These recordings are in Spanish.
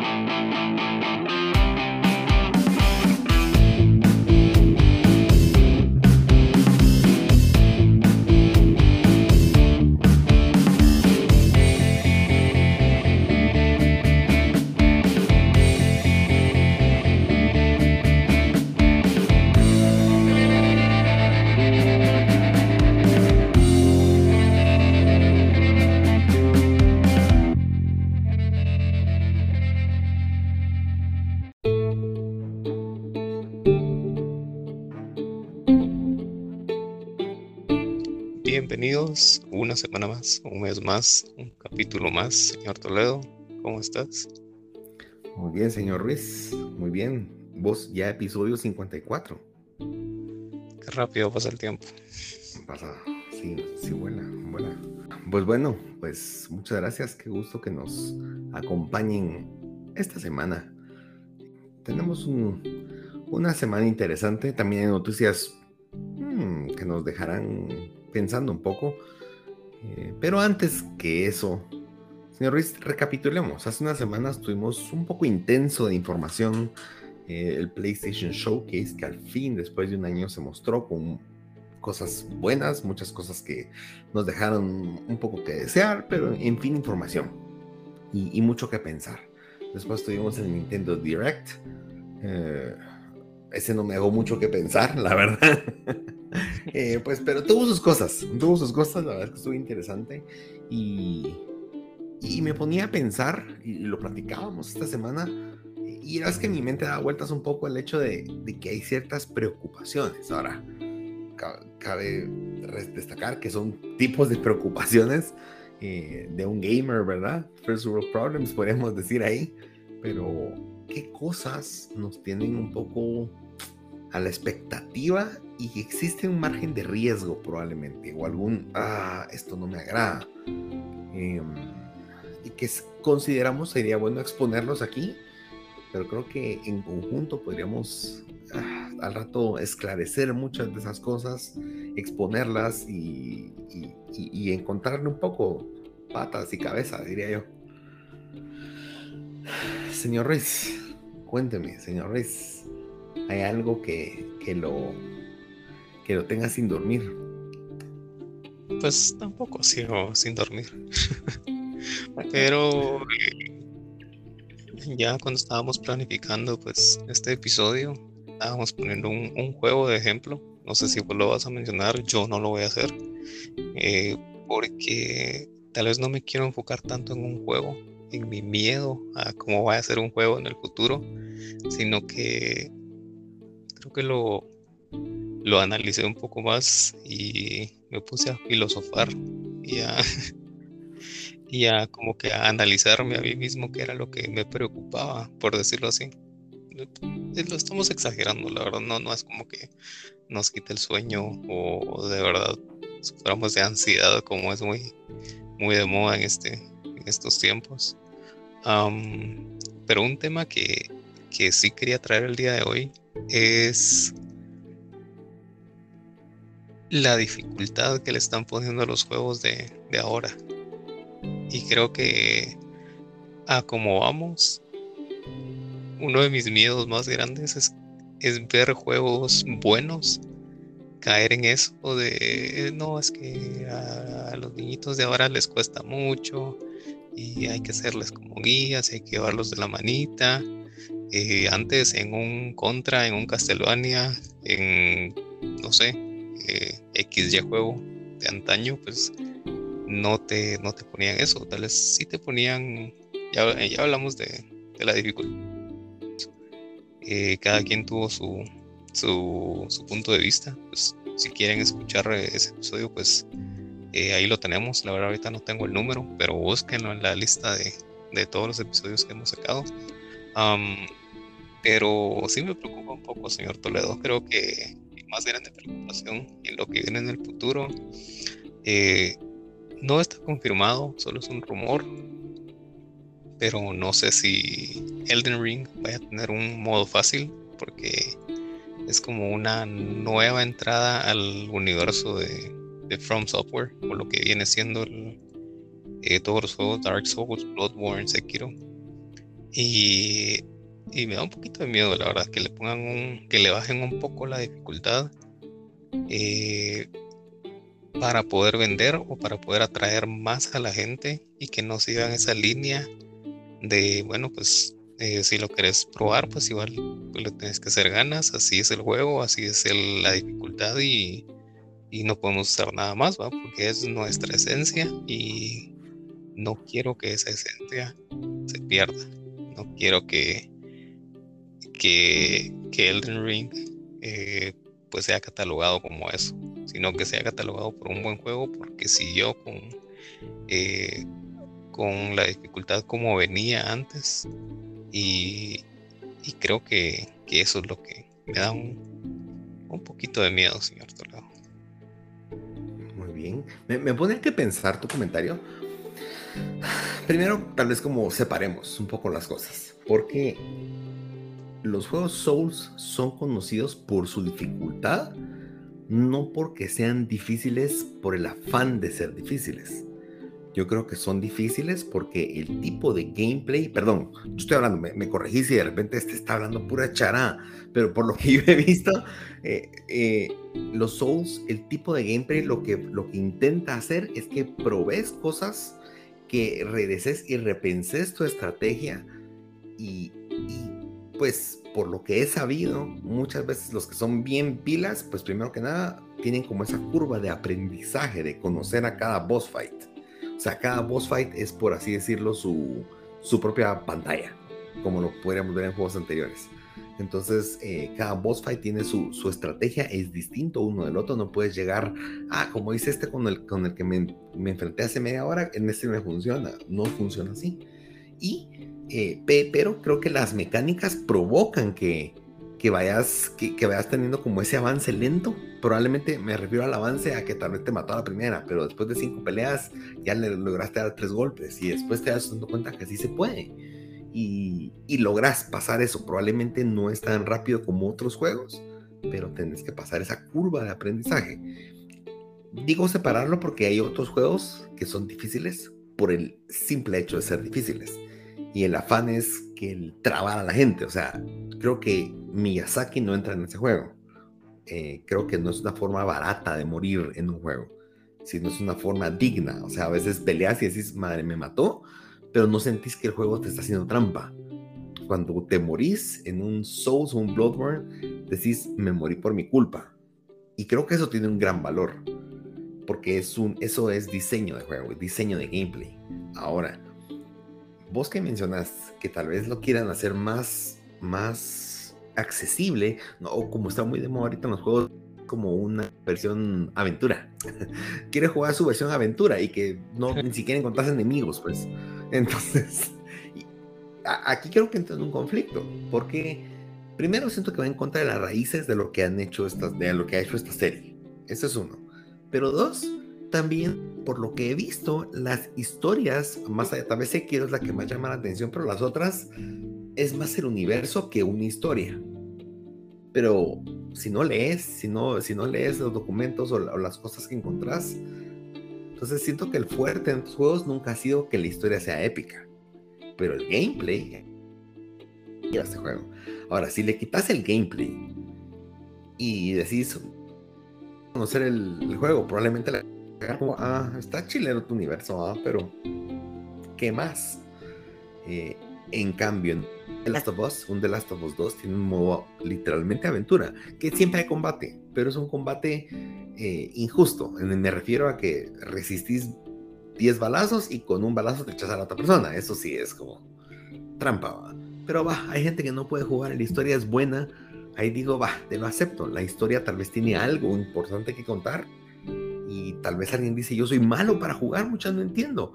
Música Bienvenidos una semana más, un mes más, un capítulo más. Señor Toledo, ¿cómo estás? Muy bien, señor Ruiz, muy bien. Vos ya episodio 54. Qué rápido pasa el tiempo. Pasa, sí, sí, buena, buena. Pues bueno, pues muchas gracias, qué gusto que nos acompañen esta semana. Tenemos una semana interesante, también hay noticias mm, que nos dejarán pensando un poco. Eh, pero antes que eso, señor Ruiz, recapitulemos. Hace unas semanas tuvimos un poco intenso de información. Eh, el PlayStation Showcase, que al fin, después de un año, se mostró con cosas buenas, muchas cosas que nos dejaron un poco que desear, pero en fin, información y, mucho que pensar. Después tuvimos el Nintendo Direct. Eh, ese no me hago mucho que pensar, la verdad. Eh, pues, pero tuvo sus cosas, tuvo sus cosas, la verdad es que estuvo interesante. Y, y me ponía a pensar, y lo platicábamos esta semana, y era es que mi mente daba vueltas un poco el hecho de, de que hay ciertas preocupaciones. Ahora, cabe destacar que son tipos de preocupaciones eh, de un gamer, ¿verdad? First world problems, podríamos decir ahí. Pero, ¿qué cosas nos tienen un poco a la expectativa y existe un margen de riesgo probablemente, o algún, ah, esto no me agrada, em, y que consideramos sería bueno exponerlos aquí, pero creo que en conjunto podríamos ah, al rato esclarecer muchas de esas cosas, exponerlas y, y encontrarle un poco patas y cabeza, diría yo. Señor Ruiz, cuénteme, señor Ruiz, ¿hay algo que, que lo que lo tenga sin dormir. Pues tampoco sigo sin dormir. Pero ya cuando estábamos planificando pues este episodio, estábamos poniendo un, juego de ejemplo. No sé si vos lo vas a mencionar, yo no lo voy a hacer. Eh, porque tal vez no me quiero enfocar tanto en un juego, en mi miedo a cómo va a ser un juego en el futuro, sino que que lo, lo analicé un poco más y me puse a filosofar y a, y a como que a analizarme a mí mismo qué era lo que me preocupaba, por decirlo así. Lo estamos exagerando, la verdad, no, no es como que nos quite el sueño o de verdad suframos de ansiedad como es muy, muy de moda en, este, en estos tiempos. pero un tema que, que sí quería traer el día de hoy es la dificultad que le están poniendo a los juegos de, ahora. Y creo que a como vamos, uno de mis miedos más grandes es, es ver juegos buenos caer en eso de no es que a, los niñitos de ahora les cuesta mucho y hay que hacerles como guías, hay que llevarlos de la manita. Eh, antes en un contra, en un Castlevania, en no sé, eh, X ya juego de antaño, pues no te, no te ponían eso. Tal vez sí te ponían, ya, ya hablamos de, la dificultad. Eh, cada quien tuvo su, su, punto de vista. Pues si quieren escuchar ese episodio, pues eh, ahí lo tenemos. La verdad ahorita no tengo el número, pero búsquenlo en la lista de, de todos los episodios que hemos sacado. Pero sí me preocupa un poco, señor Toledo. Creo que más grande preocupación en lo que viene en el futuro. Eh, no está confirmado, solo es un rumor. Pero no sé si Elden Ring vaya a tener un modo fácil, porque es como una nueva entrada al universo de, From Software, o lo que viene siendo el, eh, todos los juegos Dark Souls, Bloodborne, Sekiro. Y, y, me da un poquito de miedo, la verdad, que le pongan un, que le bajen un poco la dificultad eh, para poder vender o para poder atraer más a la gente y que no sigan esa línea de, bueno, pues eh, si lo querés probar, pues igual pues, lo tienes que hacer ganas, así es el juego, así es la dificultad y, no podemos usar nada más, ¿va? porque es nuestra esencia y no quiero que esa esencia se pierda, no quiero que, que, que Elden Ring eh, pues sea catalogado como eso, sino que sea catalogado por un buen juego porque siguió con, eh, con la dificultad como venía antes y, creo que, eso es lo que me da un, un poquito de miedo, señor Toledo. Muy bien. Me, me que pensar tu comentario. Primero, tal vez como separemos un poco las cosas, porque los juegos Souls son conocidos por su dificultad, no porque sean difíciles por el afán de ser difíciles. Yo creo que son difíciles porque el tipo de gameplay, perdón, yo estoy hablando, me, corregí si de repente este está hablando pura chará, pero por lo que yo he visto, eh, eh, los Souls, el tipo de gameplay lo que, lo que intenta hacer es que probes cosas, que redeces y repenses tu estrategia y pues por lo que he sabido, muchas veces los que son bien pilas, pues primero que nada tienen como esa curva de aprendizaje, de conocer a cada boss fight. O sea, cada boss fight es, por así decirlo, su, su propia pantalla, como lo podríamos ver en juegos anteriores. Entonces, eh, cada boss fight tiene su, su, estrategia, es distinto uno del otro. No puedes llegar, ah, como dice este con el, con el que me, me enfrenté hace media hora, en este me funciona. No funciona así. Y eh, pero creo que las mecánicas provocan que, que vayas, que, vayas teniendo como ese avance lento. Probablemente me refiero al avance a que tal vez te mató a la primera, pero después de cinco peleas ya le lograste dar tres golpes y después te das dando cuenta que sí se puede. Y, y logras pasar eso. Probablemente no es tan rápido como otros juegos, pero tienes que pasar esa curva de aprendizaje. Digo separarlo porque hay otros juegos que son difíciles por el simple hecho de ser difíciles y el afán es que el a la gente. O sea, creo que Miyazaki no entra en ese juego. Eh, creo que no es una forma barata de morir en un juego, sino es una forma digna. O sea, a veces peleas y decís, madre, me mató, pero no sentís que el juego te está haciendo trampa. Cuando te morís en un Souls o un Bloodborne, decís, me morí por mi culpa. Y creo que eso tiene un gran valor, porque es un, eso es diseño de juego, diseño de gameplay. Ahora, vos que mencionas que tal vez lo quieran hacer más, más accesible, ¿no? o como está muy de moda ahorita en los juegos, como una versión aventura. Quiere jugar su versión aventura y que no ni siquiera encontrás enemigos, pues. Entonces, aquí creo que entra en un conflicto, porque primero siento que va en contra de las raíces de lo que han hecho estas, de lo que ha hecho esta serie. Ese es uno. Pero dos, también, por lo que he visto, las historias, más allá, tal vez quiero es la que más llama la atención, pero las otras es más el universo que una historia. Pero si no lees, si no, si no lees los documentos o, las cosas que encontrás, entonces siento que el fuerte en tus juegos nunca ha sido que la historia sea épica. Pero el gameplay, este juego. Ahora, si le quitas el gameplay y decís conocer el, el juego, probablemente la ah, está chileno tu universo, ah, pero ¿qué más? Eh, en cambio, en The Last of Us, un The Last of Us 2 tiene un modo literalmente aventura, que siempre hay combate, pero es un combate eh, injusto. Me refiero a que resistís 10 balazos y con un balazo te echas a la otra persona. Eso sí es como trampa. Pero va, hay gente que no puede jugar, la historia es buena. Ahí digo, va, te lo acepto. La historia tal vez tiene algo importante que contar y tal vez alguien dice, yo soy malo para jugar, muchas no entiendo.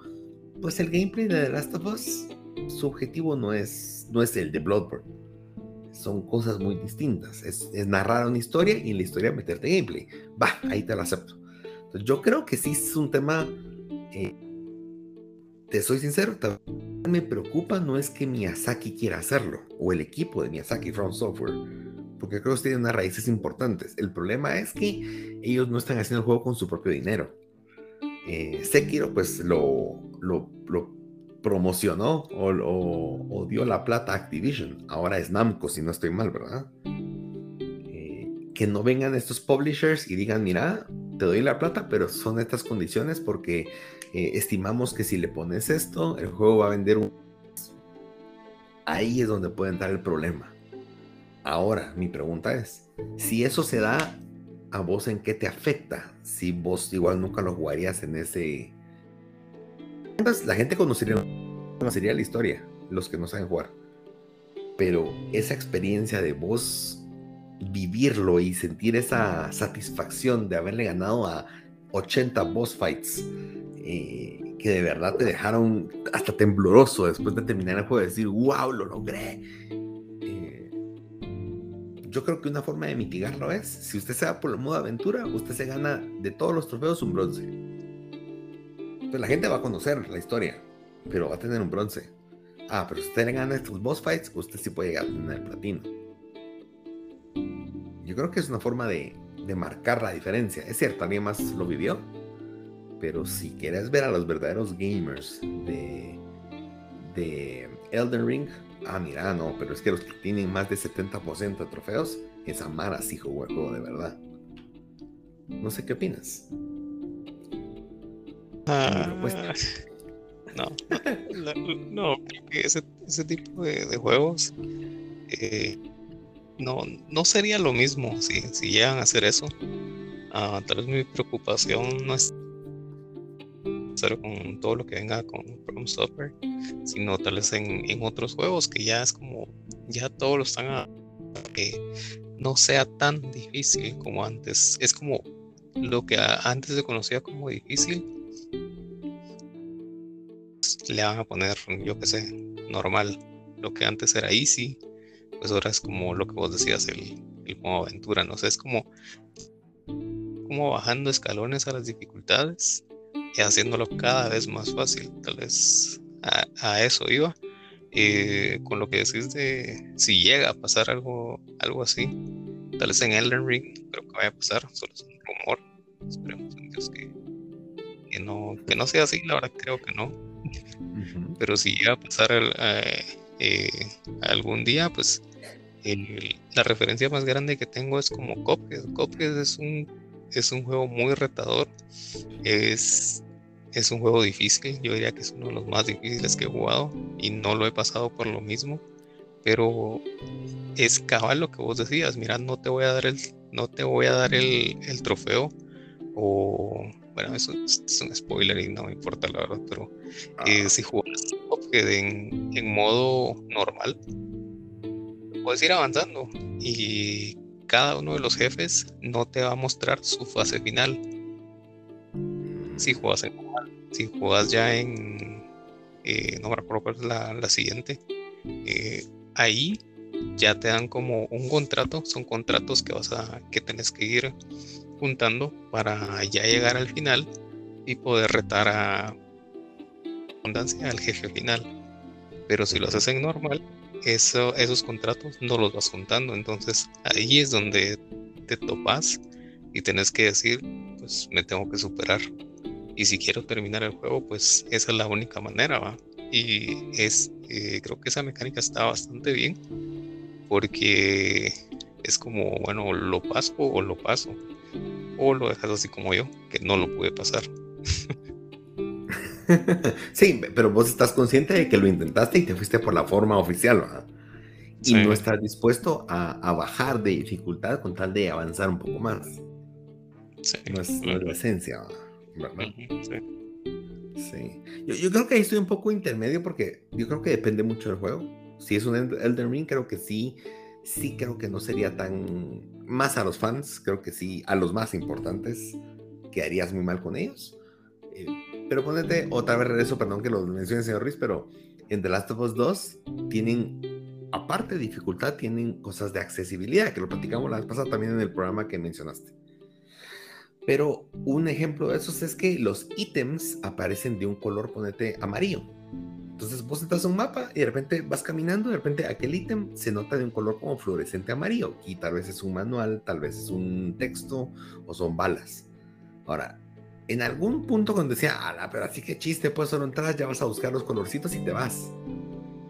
Pues el gameplay de Last of Us, su objetivo no es, no es el de Bloodborne. Son cosas muy distintas. Es, narrar una historia y en la historia meterte gameplay. Va, ahí te lo acepto. Entonces, yo creo que sí es un tema, eh, te soy sincero, me preocupa no es que Miyazaki quiera hacerlo, o el equipo de Miyazaki From Software porque creo que tienen unas raíces importantes. El problema es que ellos no están haciendo el juego con su propio dinero. Eh, Sekiro, pues lo, promocionó o, dio la plata a Activision. Ahora es Namco, si no estoy mal, ¿verdad? Eh, que no vengan estos publishers y digan, mira, te doy la plata, pero son estas condiciones porque eh, estimamos que si le pones esto, el juego va a vender un... Ahí es donde puede entrar el problema. Ahora, mi pregunta es, si eso se da a vos, ¿en qué te afecta? Si vos igual nunca lo jugarías en ese la gente conocería, conocería la historia, los que no saben jugar. Pero esa experiencia de vos vivirlo y sentir esa satisfacción de haberle ganado a 80 boss fights eh, que de verdad te dejaron hasta tembloroso después de terminar el juego, de decir, wow, lo logré. Yo creo que una forma de mitigarlo es, si usted se va por el modo aventura, usted se gana de todos los trofeos un bronce pues la gente va a conocer la historia, pero va a tener un bronce. Ah, pero si usted gana estos boss fights, usted sí puede llegar a tener platino. Yo creo que es una forma de, marcar la diferencia. Es cierto, alguien más lo vivió, pero si quieres ver a los verdaderos gamers de, de Elden Ring, ah, mira, no, pero es que los que tienen más de 70% de trofeos, esa Mara sí jugó el juego de verdad. No sé qué opinas. Ah, no, no, creo que ese, tipo de, juegos eh, no, no sería lo mismo si, si llegan a hacer eso. Ah, tal vez mi preocupación no es con todo lo que venga con From Software, sino tal vez en, otros juegos que ya es como, ya todos lo están a que no sea tan difícil como antes. Es como lo que antes se conocía como difícil, le van a poner, yo que sé, normal. Lo que antes era easy, pues ahora es como lo que vos decías, el, el modo aventura, no sé, es como, como bajando escalones a las dificultades y haciéndolo cada vez más fácil. Tal vez a, eso iba. Eh, con lo que decís de si llega a pasar algo, algo así, tal vez en Elden Ring, creo que vaya a pasar, solo es un rumor. Esperemos en Dios que, que, no, que no sea así, la verdad creo que no pero si llega a pasar eh, algún día, pues la referencia más grande que tengo es como Cuphead. Cuphead es un, es un juego muy retador, es, es un juego difícil, yo diría que es uno de los más difíciles que he jugado y no lo he pasado por lo mismo, pero es cabal lo que vos decías, mira, no te voy a dar el, no te voy a dar el, el trofeo o bueno, eso es, un spoiler y no me importa la verdad, pero eh, si juegas en, en modo normal, puedes ir avanzando y cada uno de los jefes no te va a mostrar su fase final. Si juegas en si juegas ya en eh, no me es la, la siguiente, eh, ahí ya te dan como un contrato, son contratos que vas a que tenés que ir juntando para ya llegar al final y poder retar a abundancia al jefe final. Pero si lo haces en normal, eso, esos contratos no los vas juntando. Entonces ahí es donde te topas y tenés que decir, pues me tengo que superar. Y si quiero terminar el juego, pues esa es la única manera, ¿va? Y es, eh, creo que esa mecánica está bastante bien porque es como, bueno, lo paso o lo paso o lo dejas así como yo, que no lo pude pasar. sí, pero vos estás consciente de que lo intentaste y te fuiste por la forma oficial, ¿verdad? Y no estás dispuesto a, bajar de dificultad con tal de avanzar un poco más. Sí. No, es, la esencia, ¿verdad? Sí. sí. Yo, yo, creo que ahí estoy un poco intermedio porque yo creo que depende mucho del juego. Si es un Elden Ring, creo que sí, sí creo que no sería tan más a los fans, creo que sí, a los más importantes, quedarías muy mal con ellos. Eh, pero ponete, otra vez regreso, perdón que lo mencione señor Ruiz, pero en The Last of Us 2 tienen, aparte de dificultad, tienen cosas de accesibilidad, que lo platicamos la vez pasada también en el programa que mencionaste. Pero un ejemplo de esos es que los ítems aparecen de un color, ponete, amarillo entonces vos entras a un mapa y de repente vas caminando, de repente aquel ítem se nota de un color como fluorescente amarillo y tal vez es un manual, tal vez es un texto o son balas. Ahora, en algún punto cuando decía, ah, pero así que chiste, pues solo entras, ya vas a buscar los colorcitos y te vas.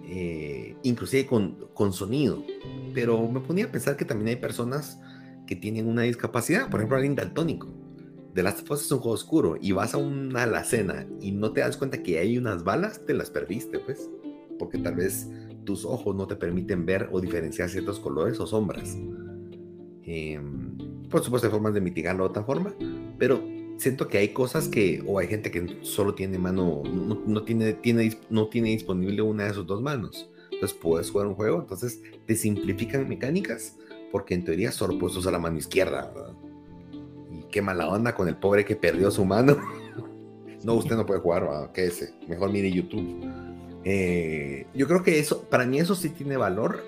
Eh, inclusive con, con sonido. Pero me ponía a pensar que también hay personas que tienen una discapacidad, por ejemplo, alguien daltónico. De las of es un juego oscuro y vas a una alacena y no te das cuenta que hay unas balas, te las perdiste, pues. Porque tal vez tus ojos no te permiten ver o diferenciar ciertos colores o sombras. Em, por supuesto, hay formas de mitigarlo de otra forma, pero siento que hay cosas que, o hay gente que solo tiene mano, no, tiene, tiene, no tiene disponible una de sus dos manos. Entonces puedes jugar un juego, entonces te simplifican mecánicas, porque en teoría solo puedes usar la mano izquierda. Y qué mala onda con el pobre que perdió su mano. no, usted no puede jugar, ¿qué ese? Mejor mire YouTube. Eh, yo creo que eso, para mí eso sí tiene valor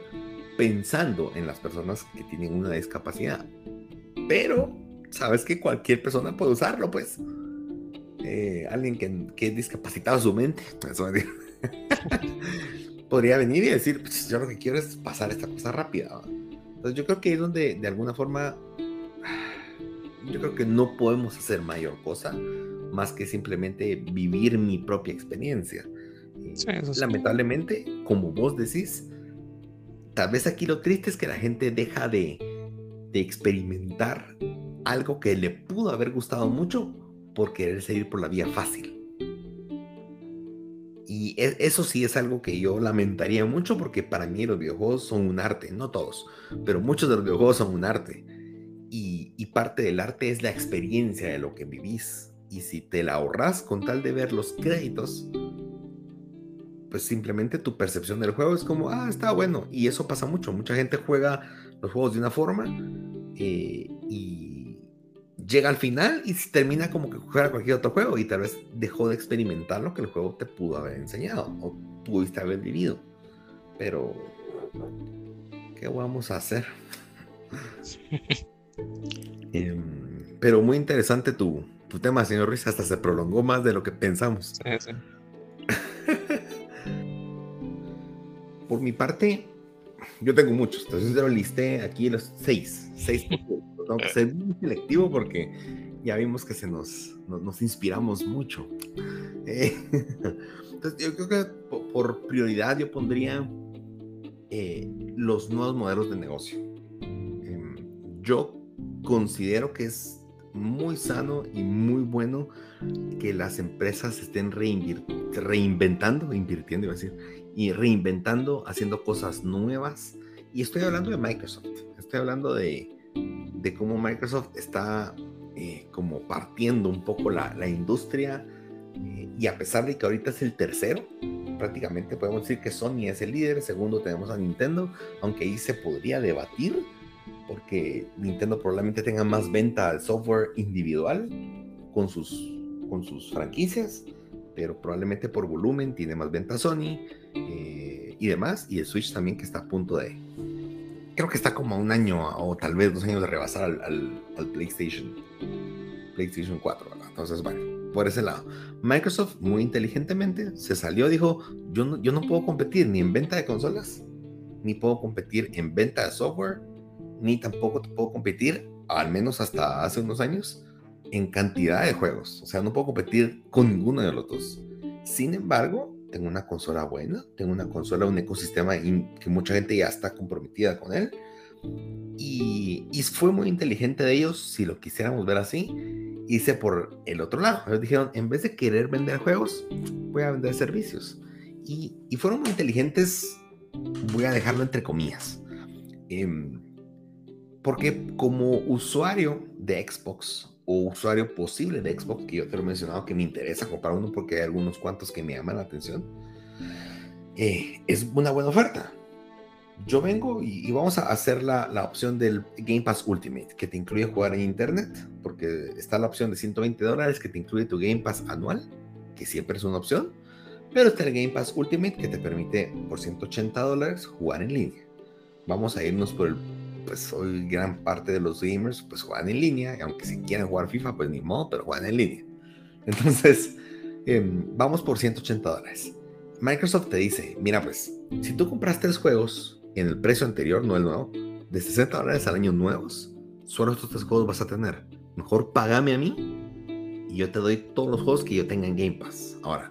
pensando en las personas que tienen una discapacidad. Pero sabes que cualquier persona puede usarlo, pues. Eh, alguien que, que, es discapacitado su mente, podría venir y decir, pues, yo lo que quiero es pasar esta cosa rápida. Entonces yo creo que es donde de alguna forma, yo creo que no podemos hacer mayor cosa más que simplemente vivir mi propia experiencia. Lamentablemente, como vos decís, tal vez aquí lo triste es que la gente deja de, de experimentar algo que le pudo haber gustado mucho por querer seguir por la vía fácil. Y e, eso sí es algo que yo lamentaría mucho porque para mí los videojuegos son un arte, no todos, pero muchos de los videojuegos son un arte. Y, y parte del arte es la experiencia de lo que vivís. Y si te la ahorras con tal de ver los créditos, pues simplemente tu percepción del juego es como, ah, está bueno. Y eso pasa mucho. Mucha gente juega los juegos de una forma eh, y llega al final y termina como que juega cualquier otro juego y tal vez dejó de experimentar lo que el juego te pudo haber enseñado o pudiste haber vivido. Pero, ¿qué vamos a hacer? Em, pero muy interesante tu, tu, tema, señor Ruiz, hasta se prolongó más de lo que pensamos. Por mi parte, yo tengo muchos, entonces yo lo listé aquí los seis, seis tengo que ser muy selectivo porque ya vimos que se nos, nos, inspiramos mucho. Eh, entonces, yo creo que por, prioridad yo pondría eh, los nuevos modelos de negocio. Em, yo considero que es muy sano y muy bueno que las empresas estén reinventando, invirtiendo, iba a decir, y reinventando, haciendo cosas nuevas. Y estoy hablando de Microsoft, estoy hablando de, de cómo Microsoft está eh, como partiendo un poco la, industria eh, y a pesar de que ahorita es el tercero, prácticamente podemos decir que Sony es el líder, segundo tenemos a Nintendo, aunque ahí se podría debatir porque Nintendo probablemente tenga más venta de software individual con sus, con sus franquicias, pero probablemente por volumen tiene más venta Sony eh, y demás, y el Switch también que está a punto de, creo que está como a un año o tal vez dos años de rebasar al, al, PlayStation, PlayStation 4, Entonces, bueno, por ese lado. Microsoft muy inteligentemente se salió, dijo, yo no, yo no puedo competir ni en venta de consolas, ni puedo competir en venta de software, ni tampoco puedo competir, al menos hasta hace unos años, en cantidad de juegos. O sea, no puedo competir con ninguno de los dos. Sin embargo, tengo una consola buena, tengo una consola, un ecosistema que mucha gente ya está comprometida con él. Y, fue muy inteligente de ellos, si lo quisiéramos ver así, hice por el otro lado. Ellos dijeron, en vez de querer vender juegos, voy a vender servicios. Y, fueron muy inteligentes, voy a dejarlo entre comillas. Em, porque como usuario de Xbox o usuario posible de Xbox, que yo te lo he mencionado que me interesa comprar uno porque hay algunos cuantos que me llaman la atención, eh, es una buena oferta. Yo vengo y, vamos a hacer la, la, opción del Game Pass Ultimate, que te incluye jugar en Internet, porque está la opción de 120 dólares que te incluye tu Game Pass anual, que siempre es una opción, pero está el Game Pass Ultimate que te permite por 180 dólares jugar en línea. Vamos a irnos por el pues hoy gran parte de los gamers pues juegan en línea, y aunque si quieren jugar FIFA, pues ni modo, pero juegan en línea. Entonces, em, vamos por 180 dólares. Microsoft te dice, mira pues, si tú compras tres juegos en el precio anterior, no el nuevo, de 60 dólares al año nuevos, solo estos tres juegos vas a tener. Mejor págame a mí y yo te doy todos los juegos que yo tenga en Game Pass. Ahora,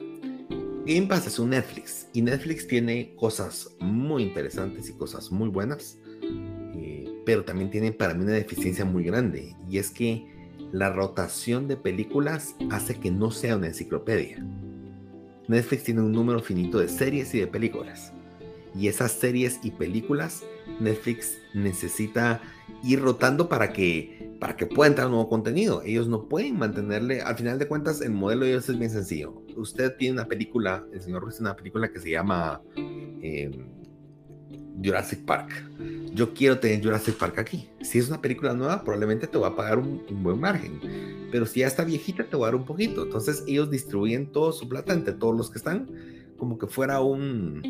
Game Pass es un Netflix y Netflix tiene cosas muy interesantes y cosas muy buenas, eh, pero también tiene para mí una deficiencia muy grande y es que la rotación de películas hace que no sea una enciclopedia. Netflix tiene un número finito de series y de películas. Y esas series y películas, Netflix necesita ir rotando para que, para que pueda entrar nuevo contenido. Ellos no pueden mantenerle, al final de cuentas, el modelo de ellos es bien sencillo. Usted tiene una película, el señor Ruiz tiene una película que se llama eh, Jurassic Park. Yo quiero tener Jurassic Park aquí. Si es una película nueva, probablemente te va a pagar un, buen margen. Pero si ya está viejita, te va a dar un poquito. Entonces ellos distribuyen toda su plata entre todos los que están, como que fuera un...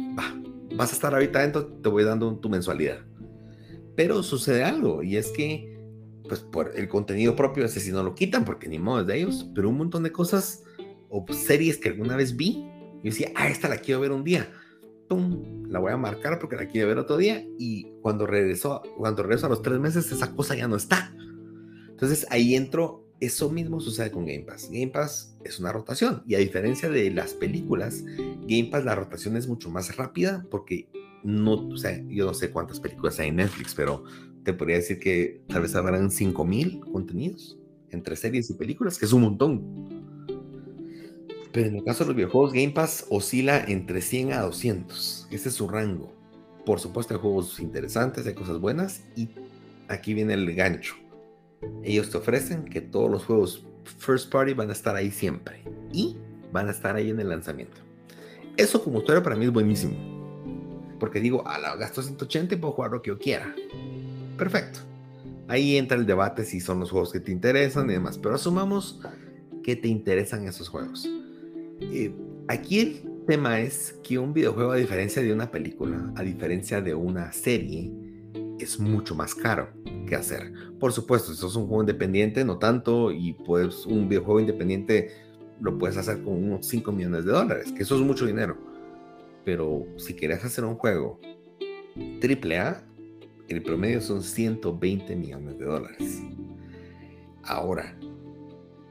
vas a estar ahorita adentro, te voy dando tu mensualidad. Pero sucede algo, y es que, pues por el contenido propio, ese si no lo quitan, porque ni modo es de ellos, pero un montón de cosas o series que alguna vez vi, y decía, ah, esta la quiero ver un día la voy a marcar porque la quiero ver otro día y cuando regreso, cuando regreso a los tres meses esa cosa ya no está. Entonces ahí entro, eso mismo sucede con Game Pass. Game Pass es una rotación y a diferencia de las películas, Game Pass la rotación es mucho más rápida porque no, o sea, yo no sé cuántas películas hay en Netflix, pero te podría decir que tal vez habrán 5000 contenidos entre series y películas, que es un montón. Pero en el caso de los videojuegos, Game Pass oscila entre 100 a 200. Ese es su rango. Por supuesto, hay juegos interesantes, hay cosas buenas. Y aquí viene el gancho. Ellos te ofrecen que todos los juegos first party van a estar ahí siempre. Y van a estar ahí en el lanzamiento. Eso como usuario para mí es buenísimo. Porque digo, a la gasto 180 y puedo jugar lo que yo quiera. Perfecto. Ahí entra el debate si son los juegos que te interesan y demás. Pero asumamos que te interesan esos juegos. Eh, aquí el tema es que un videojuego, a diferencia de una película, a diferencia de una serie, es mucho más caro que hacer. Por supuesto, si sos un juego independiente, no tanto, y pues un videojuego independiente lo puedes hacer con unos 5 millones de dólares, que eso es mucho dinero. Pero si quieres hacer un juego triple A, el promedio son 120 millones de dólares. Ahora,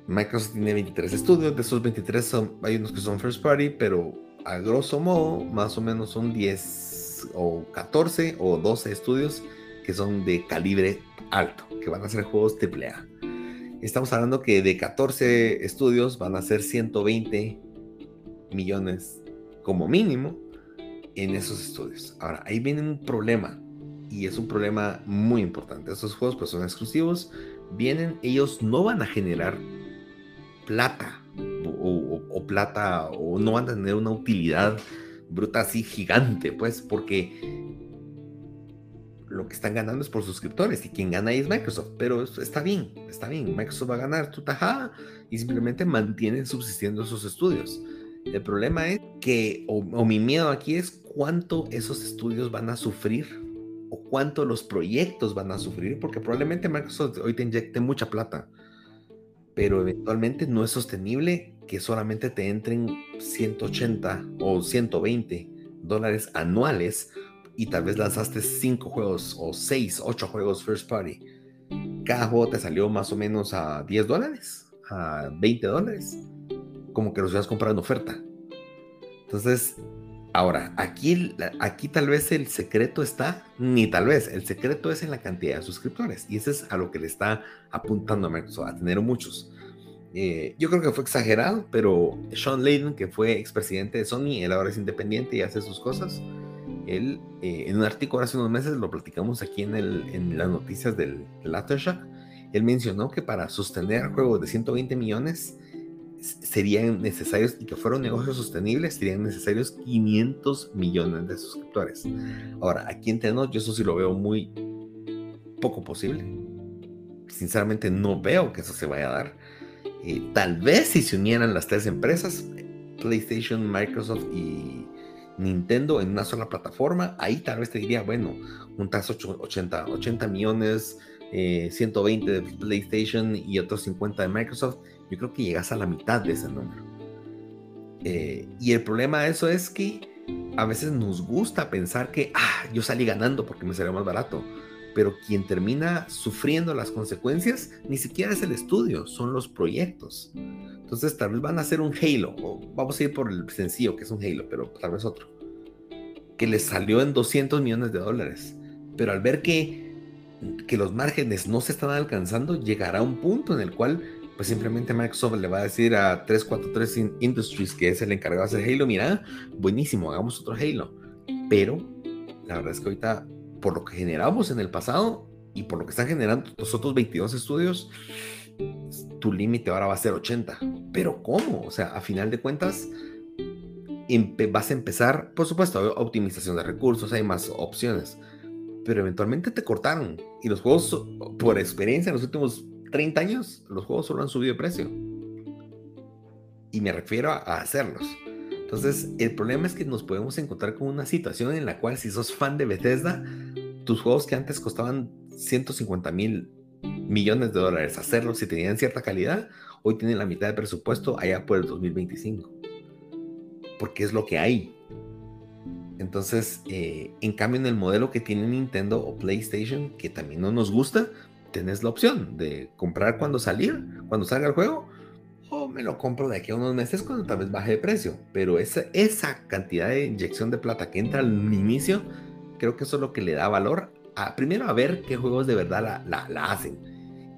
Microsoft tiene 23 estudios, de esos 23 son, hay unos que son first party, pero a grosso modo, más o menos son 10 o 14 o 12 estudios que son de calibre alto, que van a ser juegos AAA. Estamos hablando que de 14 estudios van a ser 120 millones como mínimo en esos estudios. Ahora, ahí viene un problema y es un problema muy importante. Esos juegos pues son exclusivos, vienen, ellos no van a generar plata o, plata o no van a tener una utilidad bruta así gigante, pues, porque lo que están ganando es por suscriptores y quien gana ahí es Microsoft, pero está bien, está bien, Microsoft va a ganar tu tajada y simplemente mantienen subsistiendo esos estudios. El problema es que, o, o mi miedo aquí es cuánto esos estudios van a sufrir o cuánto los proyectos van a sufrir, porque probablemente Microsoft hoy te inyecte mucha plata pero eventualmente no es sostenible que solamente te entren 180 o 120 dólares anuales y tal vez lanzaste 5 juegos o 6, 8 juegos first party. Cada juego te salió más o menos a 10 dólares, a 20 dólares, como que los ibas a comprar en oferta. Entonces, ahora, aquí, aquí tal vez el secreto está, ni tal vez, el secreto es en la cantidad de suscriptores. Y eso es a lo que le está apuntando a Microsoft, a tener muchos. Eh, yo creo que fue exagerado, pero Sean Layden, que fue expresidente de Sony, él ahora es independiente y hace sus cosas. Él, eh, en un artículo hace unos meses, lo platicamos aquí en, el, en las noticias del, del Aftershock, él mencionó que para sostener juegos de 120 millones serían necesarios, y que fueron negocios sostenibles, serían necesarios 500 millones de suscriptores. Ahora, aquí entre yo eso sí lo veo muy poco posible. Sinceramente no veo que eso se vaya a dar. Eh, tal vez si se unieran las tres empresas, PlayStation, Microsoft y Nintendo en una sola plataforma, ahí tal vez te diría, bueno, un 80, 80 millones, 120 eh, de PlayStation y otros 50 de Microsoft, yo creo que llegas a la mitad de ese número. Eh, y el problema de eso es que a veces nos gusta pensar que, ah, yo salí ganando porque me salió más barato. pero quien termina sufriendo las consecuencias ni siquiera es el estudio, son los proyectos. Entonces tal vez van a hacer un Halo, o vamos a ir por el sencillo que es un Halo, pero tal vez otro, que les salió en 200 millones de dólares, pero al ver que, que los márgenes no se están alcanzando, llegará un punto en el cual pues simplemente Microsoft le va a decir a 343 Industries, que es el encargado de hacer Halo, mira, buenísimo, hagamos otro Halo. Pero la verdad es que ahorita por lo que generamos en el pasado y por lo que están generando los otros 22 estudios, tu límite ahora va a ser 80. Pero ¿cómo? O sea, a final de cuentas, vas a empezar, por supuesto, optimización de recursos, hay más opciones, pero eventualmente te cortaron. Y los juegos, por experiencia en los últimos 30 años, los juegos solo han subido de precio. Y me refiero a, a hacerlos. Entonces, el problema es que nos podemos encontrar con una situación en la cual si sos fan de Bethesda, tus juegos que antes costaban 150 mil millones de dólares hacerlos si tenían cierta calidad, hoy tienen la mitad de presupuesto allá por el 2025. Porque es lo que hay. Entonces, eh, en cambio, en el modelo que tiene Nintendo o PlayStation, que también no nos gusta, tenés la opción de comprar cuando salir, cuando salga el juego, me lo compro de aquí a unos meses cuando tal vez baje de precio. Pero esa, esa cantidad de inyección de plata que entra al inicio, creo que eso es lo que le da valor a, primero a ver qué juegos de verdad la, la, hacen.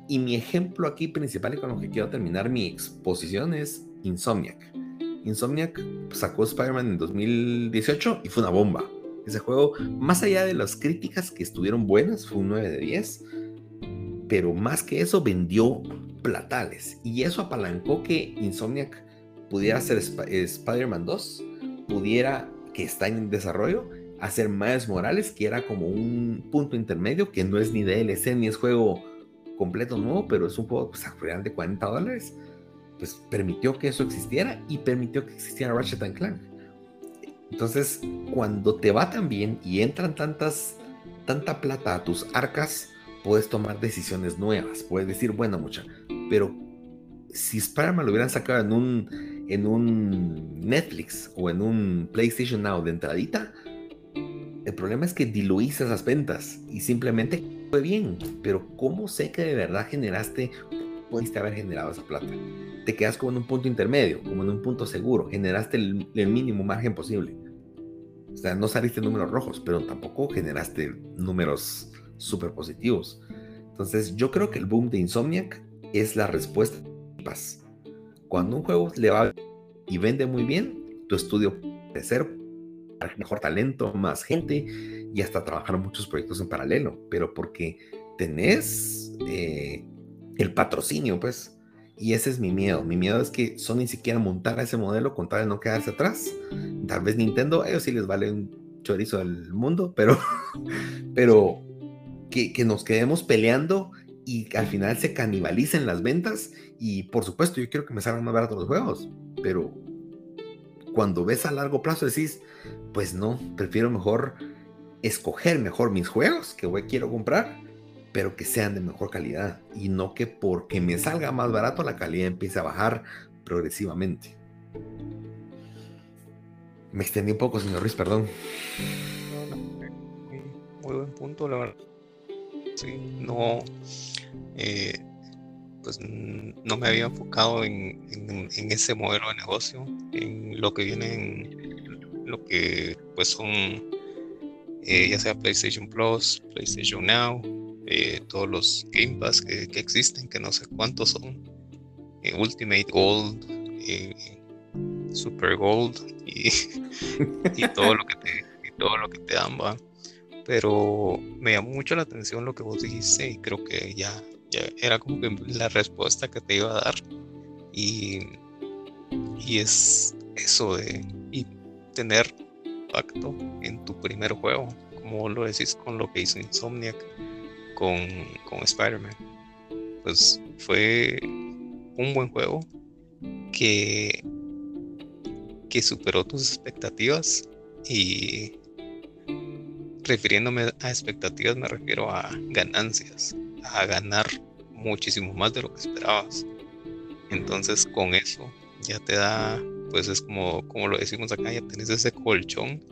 Y mi ejemplo aquí principal y con lo que quiero terminar mi exposición es Insomniac. Insomniac sacó Spider-Man en 2018 y fue una bomba. Ese juego, más allá de las críticas que estuvieron buenas, fue un 9 de 10. Pero más que eso, vendió platales. Y eso apalancó que Insomniac pudiera hacer Spider-Man 2, pudiera, que está en desarrollo, hacer Miles Morales, que era como un punto intermedio, que no es ni DLC ni es juego completo nuevo, pero es un juego pues, de 40 dólares. Pues permitió que eso existiera y permitió que existiera Ratchet Clank. Entonces, cuando te va tan bien y entran tantas, tanta plata a tus arcas, puedes tomar decisiones nuevas. Puedes decir, bueno, mucha, pero si Spider-Man lo hubieran sacado en un, en un Netflix o en un PlayStation Now de entradita, el problema es que diluís esas ventas y simplemente fue bien. Pero ¿cómo sé que de verdad generaste, pudiste haber generado esa plata? Te quedas como en un punto intermedio, como en un punto seguro. Generaste el, el mínimo margen posible. O sea, no saliste números rojos, pero tampoco generaste números súper positivos. Entonces, yo creo que el boom de Insomniac es la respuesta. Cuando un juego le va y vende muy bien, tu estudio puede crecer, mejor talento, más gente y hasta trabajar muchos proyectos en paralelo, pero porque tenés eh, el patrocinio, pues. Y ese es mi miedo. Mi miedo es que Sony siquiera montara ese modelo con tal de no quedarse atrás. Tal vez Nintendo, a ellos sí les vale un chorizo del mundo, pero, pero que, nos quedemos peleando y al final se canibalicen las ventas. Y por supuesto, yo quiero que me salgan más baratos los juegos, pero cuando ves a largo plazo decís, pues no, prefiero mejor escoger mejor mis juegos que voy, quiero comprar, pero que sean de mejor calidad y no que porque me salga más barato la calidad empiece a bajar progresivamente. Me extendí un poco, señor Ruiz, perdón. Muy buen punto, la verdad. No, eh, pues no me había enfocado en, ese modelo de negocio, en lo que viene en lo que pues son eh, ya sea PlayStation Plus, PlayStation Now, eh, todos los Game Pass que, existen, que no sé cuántos son, Ultimate Gold, Super Gold y, todo lo que te todo lo que te dan va pero me llamó mucho la atención lo que vos dijiste y creo que ya era como que la respuesta que te iba a dar. Y, y es eso de tener impacto en tu primer juego, como lo decís con lo que hizo Insomniac con, con Spider-Man. Pues fue un buen juego que, que superó tus expectativas y refiriéndome a expectativas me refiero a ganancias a ganar muchísimo más de lo que esperabas. Entonces con eso ya te da, pues es como, como lo decimos acá, ya tenés ese colchón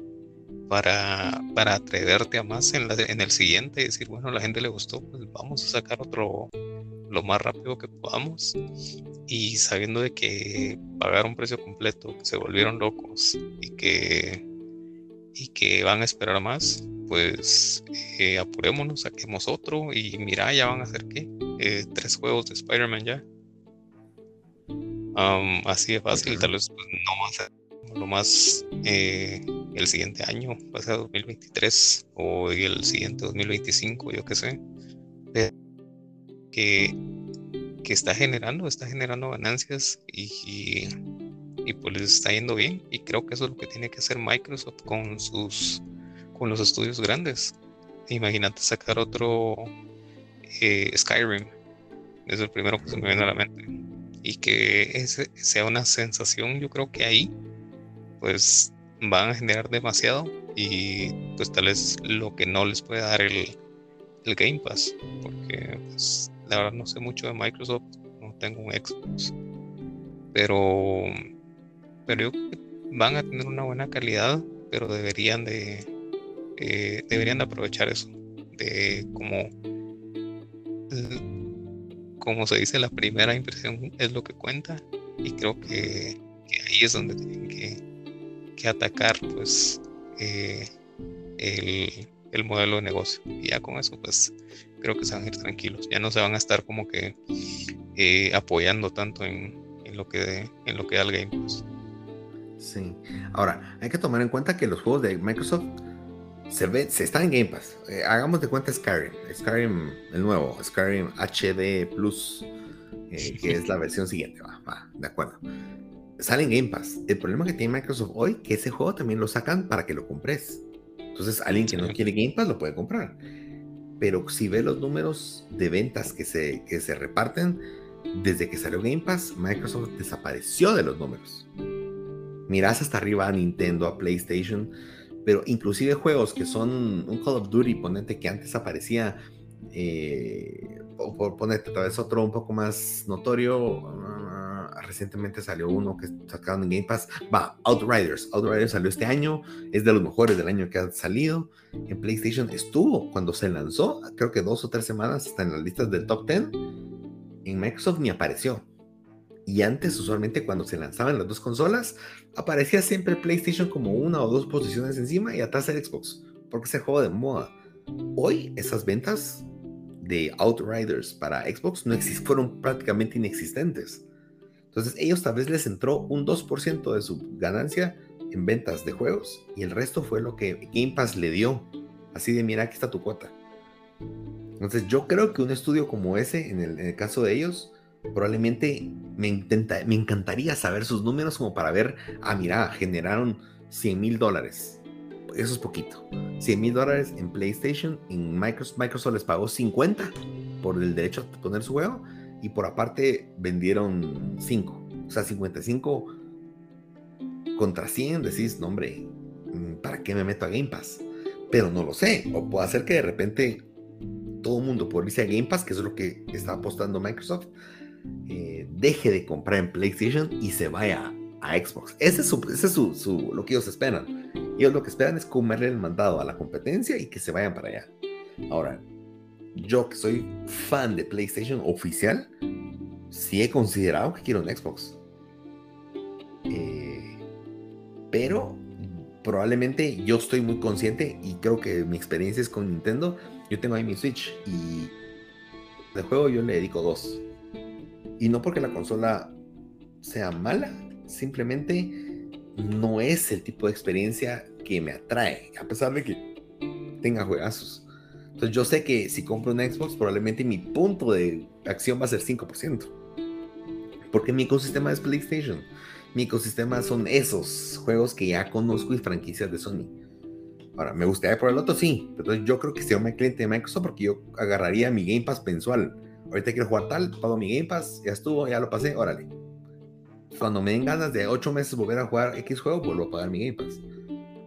para, para atreverte a más en, la, en el siguiente y decir, bueno, la gente le gustó, pues vamos a sacar otro lo más rápido que podamos y sabiendo de que pagaron precio completo, que se volvieron locos y que, y que van a esperar más, pues eh, apurémonos, saquemos otro y mira, ya van a hacer qué, eh, tres juegos de Spider-Man ya. así de fácil, tal vez pues, no va a ser lo más eh, el siguiente año, va a ser 2023 o el siguiente 2025, yo qué sé. Que, que está generando, está generando ganancias y, y, pues les está yendo bien. Y creo que eso es lo que tiene que hacer Microsoft con sus con los estudios grandes. Imagínate sacar otro eh, Skyrim. Es el primero que se me viene a la mente. Y que ese sea una sensación, yo creo que ahí, pues van a generar demasiado. Y pues tal vez lo que no les puede dar el, el Game Pass. Porque pues, la verdad no sé mucho de Microsoft. No tengo un Xbox. Pero, pero yo creo que van a tener una buena calidad. Pero deberían de, eh, deberían de aprovechar eso, de como, como se dice, la primera impresión es lo que cuenta y creo que, ahí es donde tienen que, atacar pues eh, el, el, modelo de negocio y ya con eso pues creo que se van a ir tranquilos, ya no se van a estar como que eh, apoyando tanto en, en, lo que, en lo que da el Game Pass. Sí. Ahora, hay que tomar en cuenta que los juegos de Microsoft se ve, se está en Game Pass. Eh, hagamos de cuenta Skyrim, Skyrim el nuevo, Skyrim HD Plus, eh, que es la versión siguiente, va, va, de acuerdo. Sale en Game Pass. El problema que tiene Microsoft hoy, que ese juego también lo sacan para que lo compres. Entonces, alguien que no quiere Game Pass lo puede comprar. Pero si ve los números de ventas que se, que se reparten, desde que salió Game Pass, Microsoft desapareció de los números. Miras hasta arriba a Nintendo, a PlayStation, pero inclusive juegos que son un Call of Duty, ponente que antes aparecía, eh, por ponerte otra vez otro un poco más notorio, ah, recientemente salió uno que sacaron en Game Pass, va, Outriders, Outriders salió este año, es de los mejores del año que ha salido, en PlayStation. Estuvo cuando se lanzó, creo que dos o tres semanas, está en las listas del top 10, en Microsoft ni apareció, y antes, usualmente cuando se lanzaban las dos consolas, aparecía siempre PlayStation como una o dos posiciones encima y atrás el Xbox, porque es el juego de moda. Hoy esas ventas de Outriders para Xbox no fueron prácticamente inexistentes. Entonces ellos tal vez les entró un 2% de su ganancia en ventas de juegos y el resto fue lo que Game Pass le dio. Así de mira, aquí está tu cuota. Entonces yo creo que un estudio como ese, en el caso de ellos, probablemente me, intenta, me encantaría saber sus números como para ver, ah, mira, generaron 100 mil dólares. Eso es poquito. 100 mil dólares en PlayStation, en Microsoft, Microsoft les pagó 50 por el derecho a poner su juego y por aparte vendieron 5. O sea, 55 contra 100, decís, no hombre, ¿para qué me meto a Game Pass? Pero no lo sé. O puede ser que de repente todo el mundo por irse a Game Pass, que es lo que está apostando Microsoft, eh, deje de comprar en PlayStation y se vaya a Xbox. Ese es, su, lo que ellos esperan. Ellos lo que esperan es comerle el mandado a la competencia y que se vayan para allá. Ahora, yo que soy fan de PlayStation oficial, sí he considerado que quiero un Xbox. Eh, pero probablemente yo estoy muy consciente y creo que mi experiencia es con Nintendo. Yo tengo ahí mi Switch y de juego yo le dedico dos. Y no porque la consola sea mala, simplemente no es el tipo de experiencia que me atrae, a pesar de que tenga juegazos. Entonces yo sé que si compro un Xbox, probablemente mi punto de acción va a ser 5%. Porque mi ecosistema es PlayStation. Mi ecosistema son esos juegos que ya conozco y franquicias de Sony. Ahora, ¿me gustaría por el otro? Sí. Entonces yo creo que sea un cliente de Microsoft porque yo agarraría mi Game Pass mensual ahorita quiero jugar tal, pago mi Game Pass, ya estuvo, ya lo pasé, órale. Cuando me den ganas de ocho meses volver a jugar X juego, vuelvo a pagar mi Game Pass.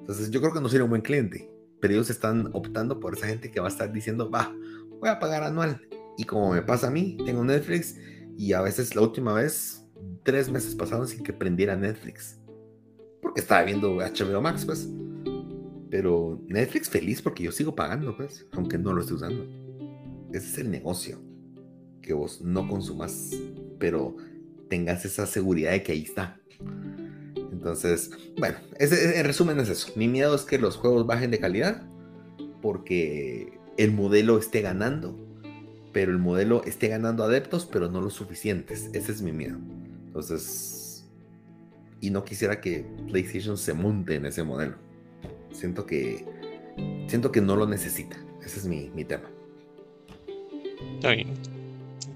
Entonces yo creo que no sería un buen cliente, pero ellos están optando por esa gente que va a estar diciendo, va, voy a pagar anual. Y como me pasa a mí, tengo Netflix y a veces la última vez, tres meses pasaron sin que prendiera Netflix. Porque estaba viendo HBO Max, pues. Pero Netflix feliz porque yo sigo pagando, pues, aunque no lo esté usando. Ese es el negocio. Que vos no consumas, pero tengas esa seguridad de que ahí está. Entonces, bueno, en resumen es eso. Mi miedo es que los juegos bajen de calidad porque el modelo esté ganando, pero el modelo esté ganando adeptos, pero no los suficientes. Ese es mi miedo. Entonces, y no quisiera que PlayStation se monte en ese modelo. Siento que siento que no lo necesita. Ese es mi, mi tema. Está bien,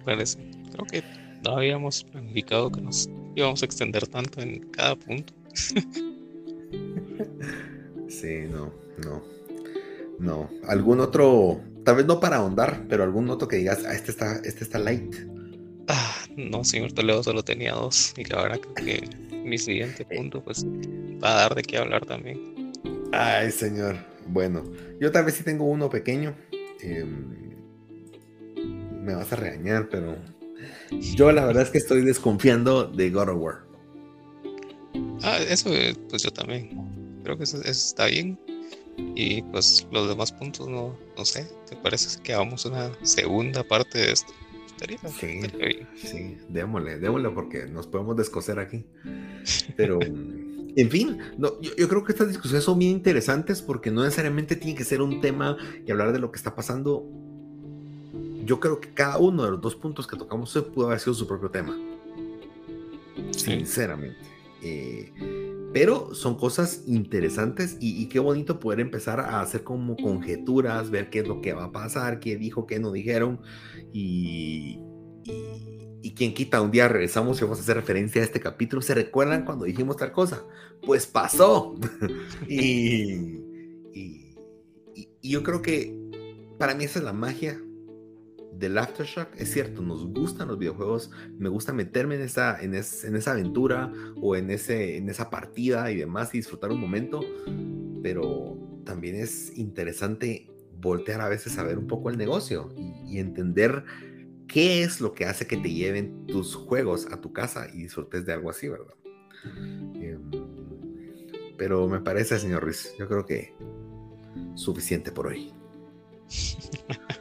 parece. Creo que no habíamos indicado que nos íbamos a extender tanto en cada punto. sí, no, no. No. ¿Algún otro, tal vez no para ahondar, pero algún otro que digas, ah, este está, este está light? Ah, no, señor Toledo, solo tenía dos. Y la verdad que mi siguiente eh. punto, pues, va a dar de qué hablar también. Ay, señor. Bueno, yo tal vez sí tengo uno pequeño. Em, me vas a regañar, pero yo la verdad es que estoy desconfiando de God of War. Ah, eso pues yo también. Creo que eso, está bien. Y pues los demás puntos no, no sé. ¿Te parece que hagamos una segunda parte de esto? sí, sí, démosle, démosle porque nos podemos descoser aquí. Pero, en fin, no, yo, yo, creo que estas discusiones son bien interesantes porque no necesariamente tiene que ser un tema y hablar de lo que está pasando yo creo que cada uno de los dos puntos que tocamos pudo haber sido su propio tema. Sinceramente. Eh, pero son cosas interesantes y, qué bonito poder empezar a hacer como conjeturas, ver qué es lo que va a pasar, qué dijo, qué no dijeron y, y, quien quita, un día regresamos y vamos a hacer referencia a este capítulo. ¿Se recuerdan cuando dijimos tal cosa? Pues pasó. y, y, yo creo que para mí esa es la magia del Aftershock, es cierto, nos gustan los videojuegos, me gusta meterme en esa, en, en esa aventura o en, ese, en esa partida y demás y disfrutar un momento, pero también es interesante voltear a veces a ver un poco el negocio y, entender qué es lo que hace que te lleven tus juegos a tu casa y disfrutes de algo así, ¿verdad? Em, pero me parece, señor Ruiz, yo creo que suficiente por hoy.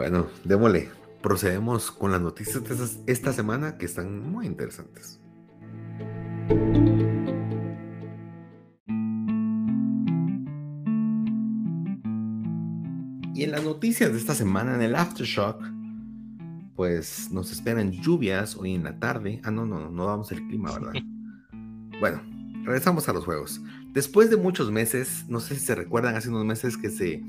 Bueno, démosle. Procedemos con las noticias de esta semana que están muy interesantes. Y en las noticias de esta semana, en el Aftershock, pues nos esperan lluvias hoy en la tarde. Ah, no, no, no, no damos el clima, ¿verdad? bueno, regresamos a los juegos. Después de muchos meses, no sé si se recuerdan, hace unos meses que se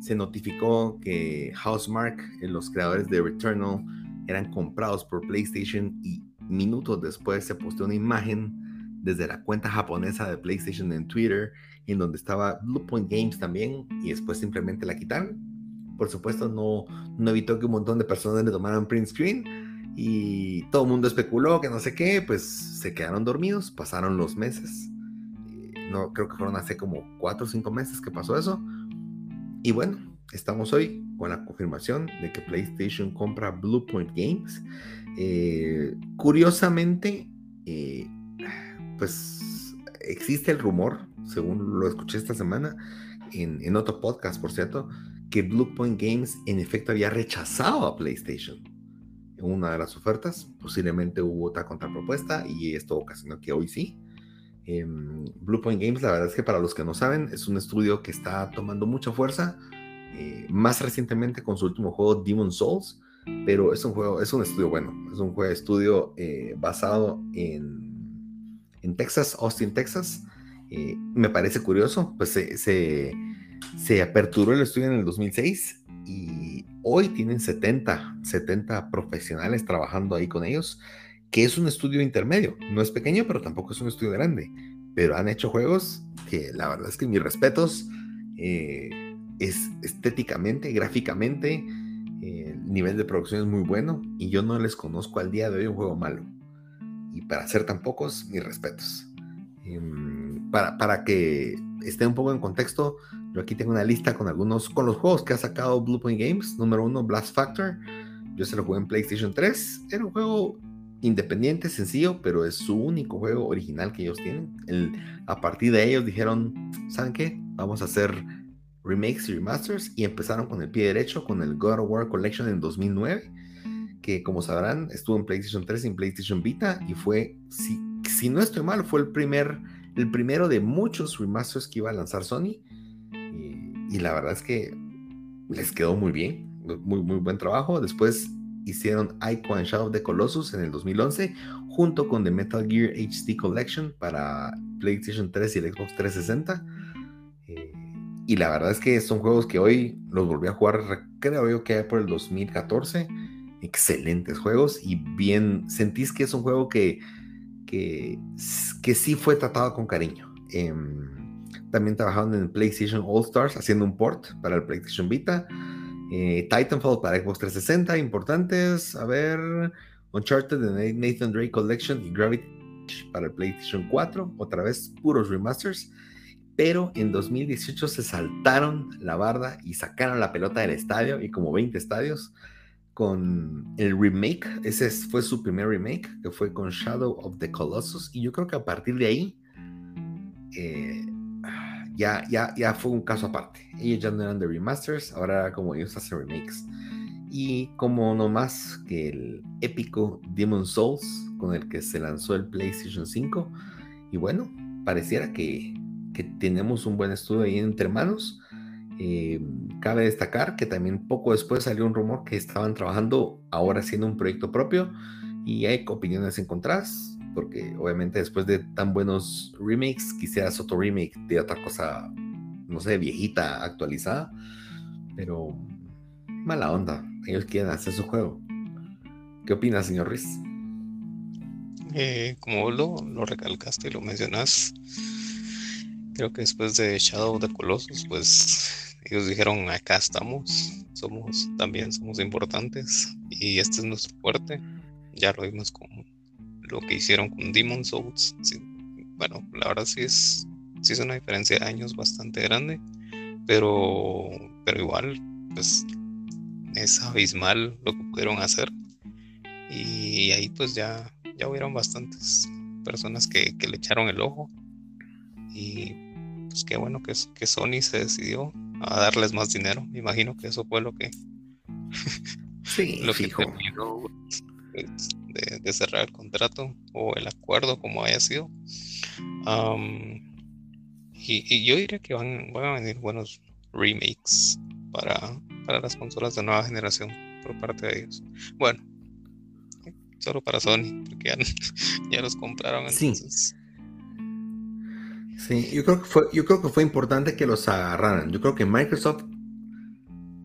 se notificó que Housemark, eh, los creadores de Returnal, eran comprados por PlayStation y minutos después se posteó una imagen desde la cuenta japonesa de PlayStation en Twitter, en donde estaba Bluepoint Games también, y después simplemente la quitaron. Por supuesto, no, no evitó que un montón de personas le tomaran print screen y todo el mundo especuló que no sé qué, pues se quedaron dormidos, pasaron los meses. No, creo que fueron hace como cuatro o cinco meses que pasó eso y bueno, estamos hoy con la confirmación de que PlayStation compra Bluepoint Games. Eh, curiosamente, eh, pues existe el rumor, según lo escuché esta semana, en, otro podcast, por cierto, que Bluepoint Games en efecto había rechazado a PlayStation en una de las ofertas. Posiblemente hubo otra contrapropuesta y esto ocasionó que hoy sí. Eh, Bluepoint Games, la verdad es que para los que no saben, es un estudio que está tomando mucha fuerza, eh, más recientemente con su último juego Demon Souls, pero es un juego, es un estudio bueno, es un juego estudio eh, basado en, en Texas, Austin, Texas. Eh, me parece curioso, pues se, se, se aperturó el estudio en el 2006 y hoy tienen 70, 70 profesionales trabajando ahí con ellos que es un estudio intermedio. No es pequeño, pero tampoco es un estudio grande. Pero han hecho juegos que la verdad es que mis respetos eh, es estéticamente, gráficamente, eh, el nivel de producción es muy bueno y yo no les conozco al día de hoy un juego malo. Y para ser tan pocos, mis respetos. Em, para, para que esté un poco en contexto, yo aquí tengo una lista con algunos, con los juegos que ha sacado Bluepoint Games. Número uno, Blast Factor. Yo se lo jugué en PlayStation 3. Era un juego independiente, sencillo, pero es su único juego original que ellos tienen. A partir de ellos dijeron, ¿saben qué? Vamos a hacer remakes y remasters y empezaron con el pie derecho con el God of War Collection en 2009, que como sabrán estuvo en PlayStation 3 y en PlayStation Vita y fue, si, no estoy mal, fue el, primer, el primero de muchos remasters que iba a lanzar Sony y, la verdad es que les quedó muy bien, muy buen trabajo. Después hicieron Ico Shadow of the Colossus en el 2011 junto con The Metal Gear HD Collection para PlayStation 3 y Xbox 360 y la verdad es que son juegos que hoy los volví a jugar, creo yo que por el 2014. Excelentes juegos y bien, sentís que es un juego que, que, que sí fue tratado con cariño. Em, también trabajaron en PlayStation All Stars haciendo un port para el PlayStation Vita. Eh, Titanfall para Xbox 360, importantes. A ver, Uncharted de Nathan Drake Collection y Gravity para el PlayStation 4, otra vez puros remasters. Pero en 2018 se saltaron la barda y sacaron la pelota del estadio y como 20 estadios con el remake, ese fue su primer remake, que fue con Shadow of the Colossus, y yo creo que a partir de ahí eh, ya, ya, ya fue un caso aparte. Ellos ya no eran de remasters, ahora como ellos hacen remakes. Y como no más que el épico Demon Souls con el que se lanzó el PlayStation 5, y bueno, pareciera que que tenemos un buen estudio ahí entre manos. Eh, cabe destacar que también poco después salió un rumor que estaban trabajando ahora haciendo un proyecto propio y hay opiniones encontradas, porque obviamente después de tan buenos remakes, quisieras otro remake de otra cosa, no sé, viejita, actualizada, pero mala onda, ellos quieren hacer su juego. ¿Qué opinas, señor Riz? Eh, como lo, lo recalcaste y lo mencionas, creo que después de Shadow of the Colossus, pues ellos dijeron, acá estamos, somos también somos importantes y este es nuestro fuerte. Ya lo vimos con lo que hicieron con Demon Souls. bueno, la verdad sí es, sí es una diferencia de años bastante grande, pero, pero igual, pues es abismal lo que pudieron hacer. Y ahí pues ya, ya hubieron bastantes personas que, que le echaron el ojo. Y pues qué bueno que, que Sony se decidió a darles más dinero. Me imagino que eso fue lo que. sí, lo que de, cerrar el contrato o el acuerdo, como haya sido. y, yo diría que van, van a venir buenos remakes para, para las consolas de nueva generación por parte de ellos. Bueno, solo para Sony, porque ya, los compraron. Entonces, Sí, yo creo que fue, yo creo que fue importante que los agarraran. Yo creo que Microsoft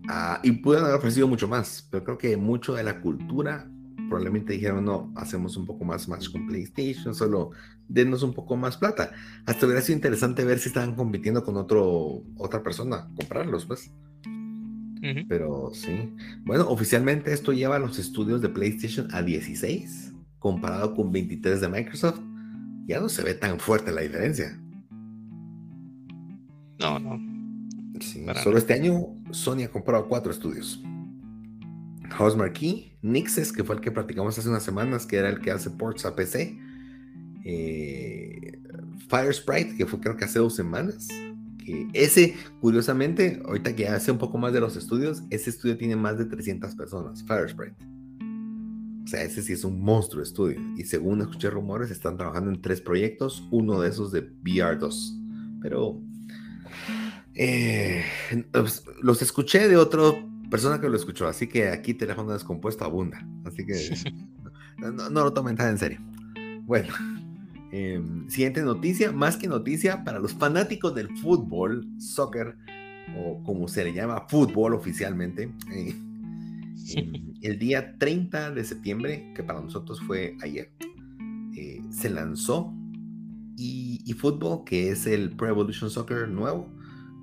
ah, y pudieron haber ofrecido mucho más, pero creo que mucho de la cultura probablemente dijeron no, hacemos un poco más match con PlayStation, solo denos un poco más plata. Hasta hubiera sido interesante ver si estaban compitiendo con otro otra persona, comprarlos, pues. Pero sí. Bueno, oficialmente esto lleva a los estudios de PlayStation a 16, comparado con 23 de Microsoft. Ya no se ve tan fuerte la diferencia. No, no. solo este año Sony ha comprado cuatro estudios. House Marquee, Nixes, que fue el que practicamos hace unas semanas, que era el que hace ports a PC. Eh, Fire Sprite, que fue creo que hace dos semanas. Que ese, curiosamente, ahorita que hace un poco más de los estudios, ese estudio tiene más de 300 personas, Fire Sprite. O sea, ese sí es un monstruo estudio. Y según escuché rumores, están trabajando en tres proyectos, uno de esos de VR2. Pero eh, pues, los escuché de otra persona que lo escuchó, así que aquí teléfono descompuesto abunda. Así que no, lo tomen tan en serio. Bueno, em, siguiente noticia, más que noticia, para los fanáticos del fútbol, soccer, o como se le llama, fútbol oficialmente. Eh, em, el día 30 de septiembre, que para nosotros fue ayer, eh, se lanzó y, fútbol, que es el Pro Evolution Soccer nuevo,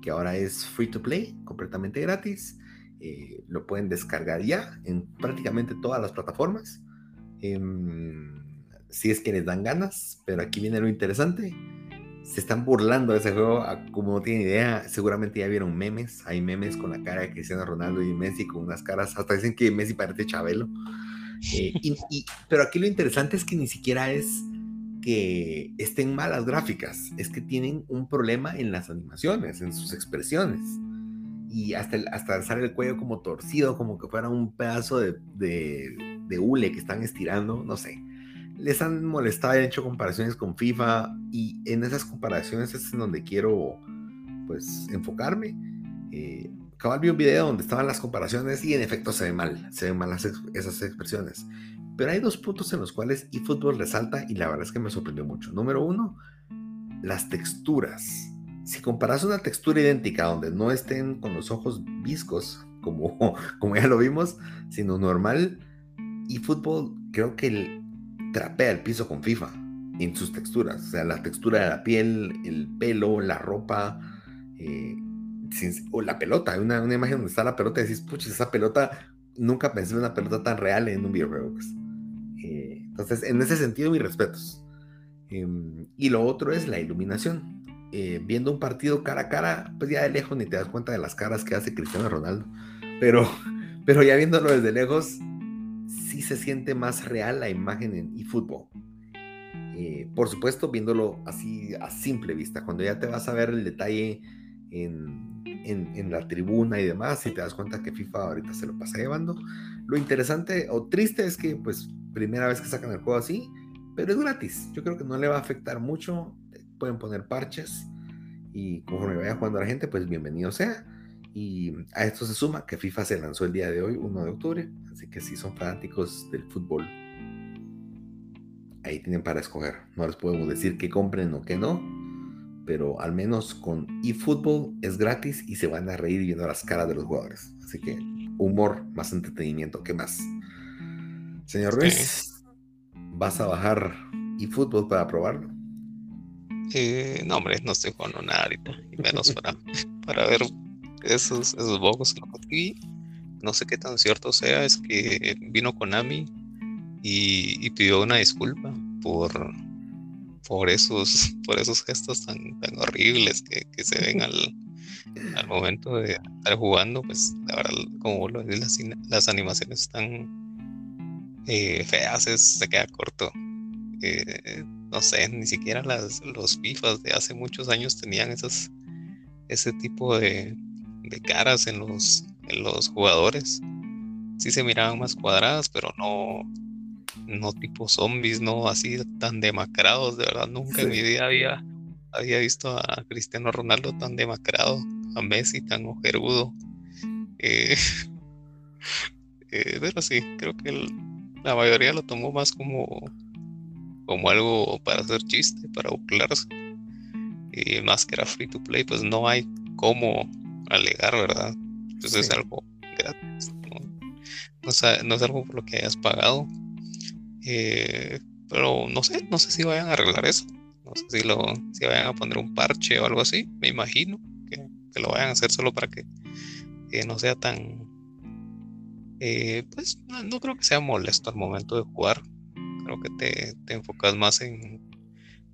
que ahora es free to play, completamente gratis. Eh, lo pueden descargar ya en prácticamente todas las plataformas. Em, si es que les dan ganas, pero aquí viene lo interesante. Se están burlando de ese juego, como no tienen idea, seguramente ya vieron memes. Hay memes con la cara de Cristiano Ronaldo y Messi con unas caras, hasta dicen que Messi parece Chabelo. Eh, pero aquí lo interesante es que ni siquiera es que estén malas gráficas, es que tienen un problema en las animaciones, en sus expresiones. Y hasta, hasta alzar el cuello como torcido, como que fuera un pedazo de, de, hule que están estirando, no sé. Les han molestado, han hecho comparaciones con FIFA y en esas comparaciones es en donde quiero pues enfocarme. Eh, acabo vi un video donde estaban las comparaciones y en efecto se ven mal, se ven mal esas expresiones. Pero hay dos puntos en los cuales eFootball resalta y la verdad es que me sorprendió mucho. Número uno, las texturas. Si comparas una textura idéntica donde no estén con los ojos viscos, como, como ya lo vimos, sino normal, eFootball creo que trapea el piso con FIFA en sus texturas. O sea, la textura de la piel, el pelo, la ropa, eh, o la pelota. Hay una, una, imagen donde está la pelota y decís, pucha, esa pelota, nunca pensé en una pelota tan real en un videojuego. Pues". Entonces, en ese sentido, mis respetos. Em, y lo otro es la iluminación. Eh, viendo un partido cara a cara, pues ya de lejos ni te das cuenta de las caras que hace Cristiano Ronaldo. Pero, pero ya viéndolo desde lejos, sí se siente más real la imagen en eFootball. Eh, por supuesto, viéndolo así a simple vista, cuando ya te vas a ver el detalle en, en, en, la tribuna y demás, y te das cuenta que FIFA ahorita se lo pasa llevando. Lo interesante o triste es que, pues, primera vez que sacan el juego así, pero es gratis. Yo creo que no le va a afectar mucho. Pueden poner parches y conforme vaya jugando la gente, pues bienvenido sea. Y a esto se suma que FIFA se lanzó el día de hoy, 1 de octubre. Así que si son fanáticos del fútbol, ahí tienen para escoger. No les podemos decir que compren o que no, pero al menos con eFootball es gratis y se van a reír viendo las caras de los jugadores. Así que humor más entretenimiento que más. Señor Ruiz, ¿vas a bajar eFootball para probarlo? Eh, no, hombre, no estoy jugando nada ahorita, y menos para, para ver esos, esos bogos. Y no sé qué tan cierto sea, es que vino Konami y, y pidió una disculpa por, por esos, por esos gestos tan, tan horribles que, que se ven al, al momento de estar jugando, pues la verdad, como lo las, las animaciones están eh, feas se queda corto. Eh, no sé, ni siquiera las, los FIFAs de hace muchos años tenían esas, ese tipo de, de caras en los, en los jugadores. Sí se miraban más cuadradas, pero no, no tipo zombies, no así tan demacrados. De verdad, nunca en mi vida había, había visto a Cristiano Ronaldo tan demacrado, a Messi tan ojerudo. Eh, pero sí, creo que el, la mayoría lo tomó más como, como algo para hacer chiste, para burlarse. Y más que era free to play, pues no hay cómo alegar, ¿verdad? Pues es algo gratis. ¿no? es, algo por lo que hayas pagado. Eh, pero no sé, no sé si vayan a arreglar eso. No sé si, lo, si vayan a poner un parche o algo así. Me imagino que, lo vayan a hacer solo para que no sea tan eh, pues no, creo que sea molesto al momento de jugar. Creo que te, te enfocas más en,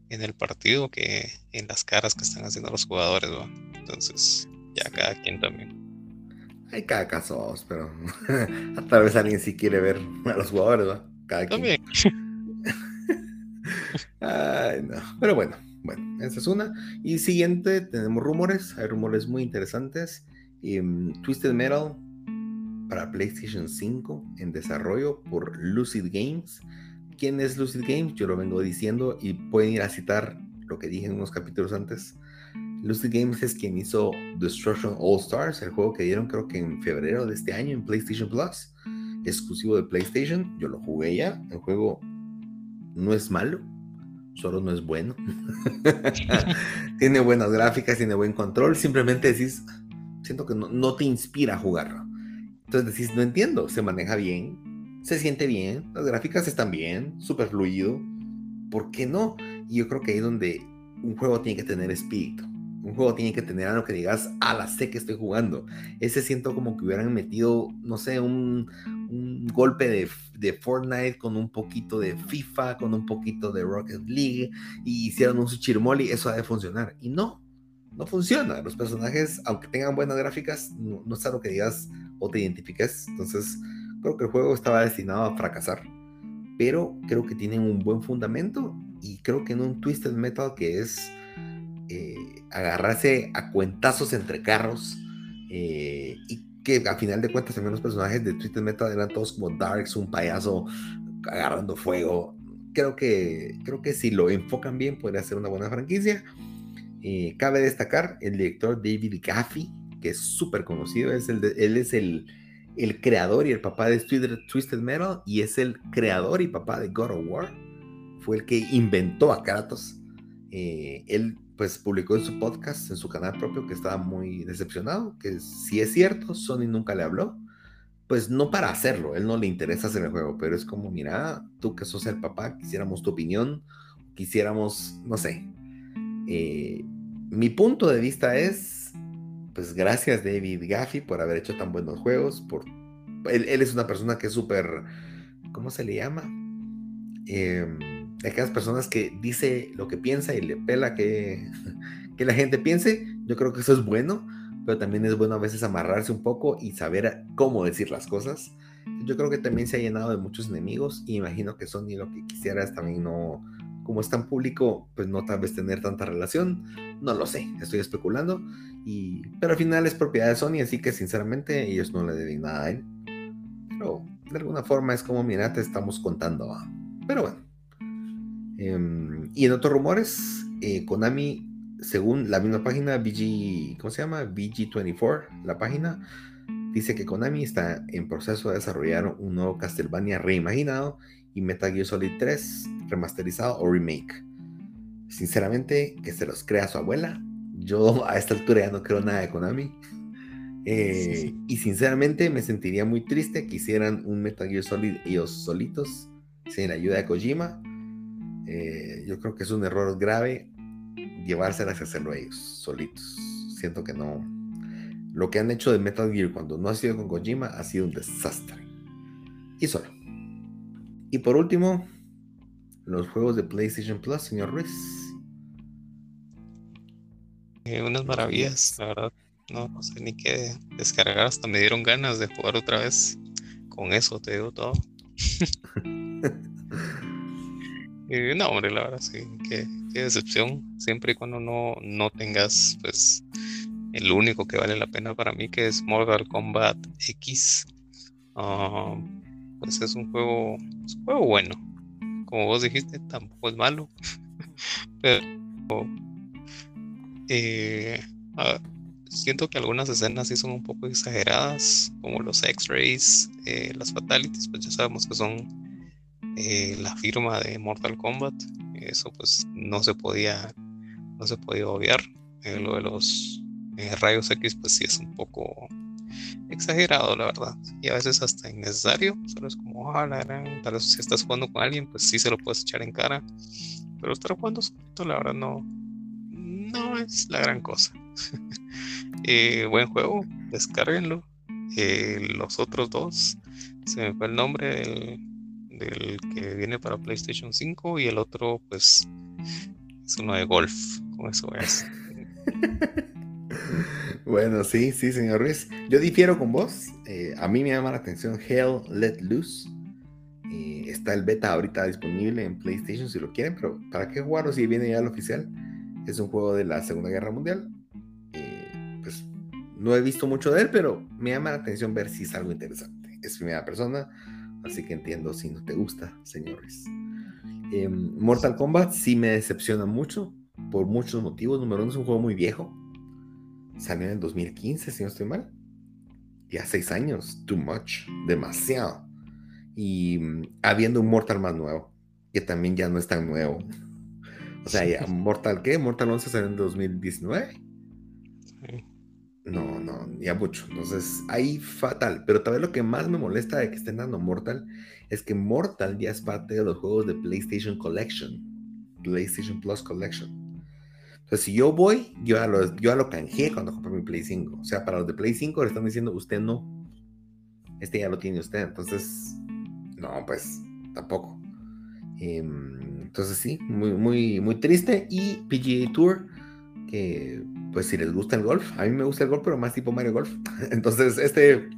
en, el partido que en las caras que están haciendo los jugadores. Entonces, ya cada quien también. Hay cada caso, pero tal vez alguien sí quiere ver a los jugadores, ¿va? Cada también. Ay, no. Pero bueno, bueno, esa es una. Y siguiente, tenemos rumores. Hay rumores muy interesantes. Mm, Twisted Metal para PlayStation 5 en desarrollo por Lucid Games. ¿Quién es Lucid Games? Yo lo vengo diciendo y pueden ir a citar lo que dije en unos capítulos antes. Lucid Games es quien hizo Destruction All Stars, el juego que dieron creo que en febrero de este año en PlayStation Plus, exclusivo de PlayStation. Yo lo jugué ya. El juego no es malo, solo no es bueno. tiene buenas gráficas, tiene buen control. Simplemente decís, siento que no, no te inspira a jugarlo. Entonces decís, no entiendo, se maneja bien, se siente bien, las gráficas están bien, súper fluido. ¿Por qué no? Y yo creo que ahí es donde un juego tiene que tener espíritu. Un juego tiene que tener algo que digas, ah, la sé que estoy jugando. Ese siento como que hubieran metido, no sé, un, un golpe de, de, Fortnite con un poquito de FIFA, con un poquito de Rocket League, y hicieron un Suchirmoli, eso ha de funcionar. Y no, no funciona. Los personajes, aunque tengan buenas gráficas, no, no es algo que digas, o te identifiques. Entonces, creo que el juego estaba destinado a fracasar, pero creo que tienen un buen fundamento y creo que en un Twisted Metal que es eh, agarrarse a cuentazos entre carros eh, y que a final de cuentas también los personajes de Twisted Metal eran todos como Darks, un payaso agarrando fuego. Creo que, creo que si lo enfocan bien podría ser una buena franquicia. Eh, cabe destacar el director David Gaffey, que es súper conocido, es el él es el, el, creador y el papá de Twisted, Metal y es el creador y papá de God of War. Fue el que inventó a Kratos. Eh, él pues publicó en su podcast, en su canal propio, que estaba muy decepcionado, que si es cierto, Sony nunca le habló, pues no para hacerlo, él no le interesa hacer el juego, pero es como, mira, tú que sos el papá, quisiéramos tu opinión, quisiéramos, no sé. Eh, mi punto de vista es, pues gracias David Gaffey por haber hecho tan buenos juegos, por... Él, es una persona que es súper, ¿cómo se le llama? Eh, aquellas personas que dice lo que piensa y le pela que, que la gente piense, yo creo que eso es bueno, pero también es bueno a veces amarrarse un poco y saber cómo decir las cosas. Yo creo que también se ha llenado de muchos enemigos y imagino que Sony lo que quisiera es también no, como es tan público, pues no tal vez tener tanta relación, no lo sé, estoy especulando, y, pero al final es propiedad de Sony, así que sinceramente ellos no le deben nada a él. Pero de alguna forma es como, mira, te estamos contando. Pero bueno, Em, y en otros rumores, eh, Konami, según la misma página, BG, ¿cómo se llama? BG24, la página, dice que Konami está en proceso de desarrollar un nuevo Castlevania reimaginado y Metal Gear Solid 3 remasterizado o remake. Sinceramente, que se los crea su abuela. Yo a esta altura ya no creo nada de Konami. Eh, y sinceramente me sentiría muy triste que hicieran un Metal Gear Solid ellos solitos, sin la ayuda de Kojima eh, yo creo que es un error grave llevárselas a hacerlo ellos, solitos. Siento que no. Lo que han hecho de Metal Gear cuando no ha sido con Kojima ha sido un desastre. Y solo. Y por último, los juegos de PlayStation Plus, señor Ruiz. Eh, unas maravillas, la verdad. No, no sé ni qué descargar. Hasta me dieron ganas de jugar otra vez. Con eso te digo todo. no, hombre, la verdad, sí, qué, decepción. Siempre y cuando no, no tengas, pues, el único que vale la pena para mí, que es Mortal Kombat X. Ah, pues es un juego, un juego bueno. Como vos dijiste, tampoco es malo. Pero eh, siento que algunas escenas sí son un poco exageradas, como los X-rays, eh, las fatalities, pues ya sabemos que son eh, la firma de Mortal Kombat. Eso pues no se podía, no se podía obviar. Lo de los rayos X pues sí es un poco exagerado, la verdad. Y a veces hasta innecesario. Solo es como, ojalá, tal vez si estás jugando con alguien, pues sí se lo puedes echar en cara. Pero estar jugando solito, la verdad, no, no es la gran cosa. buen juego, descárguenlo. los otros dos, se me fue el nombre del que viene para PlayStation 5 y el otro pues es uno de golf, es. bueno, sí, sí, señor Ruiz. Yo difiero con vos. Eh, a mí me llama la atención Hell Let Loose. Eh, está el beta ahorita disponible en PlayStation si lo quieren, pero ¿para qué jugarlo si viene ya el oficial? Es un juego de la Segunda Guerra Mundial. Eh, pues no he visto mucho de él, pero me llama la atención ver si es algo interesante. Es primera persona Así que entiendo si no te gusta, señores. Em, Mortal Kombat sí me decepciona mucho, por muchos motivos. Número uno, es un juego muy viejo. Salió en el 2015, si no estoy mal. Ya seis años, too much, demasiado. Y mm, habiendo un Mortal más nuevo, que también ya no es tan nuevo. O sea, ya, ¿Mortal qué? ¿Mortal 11 salió en 2019? No, no, ya mucho. Entonces, ahí fatal. Pero tal vez lo que más me molesta de que estén dando Mortal es que Mortal ya es parte de los juegos de PlayStation Collection. PlayStation Plus Collection. Entonces, si yo voy, yo ya lo, yo lo canjeé cuando compré mi Play 5. O sea, para los de Play 5 le están diciendo, usted no. Este ya lo tiene usted. Entonces, no, pues tampoco. Em, entonces, sí, muy, muy, muy triste. Y PGA Tour, que pues si les gusta el golf, a mí me gusta el golf, pero más tipo Mario Golf. Entonces, este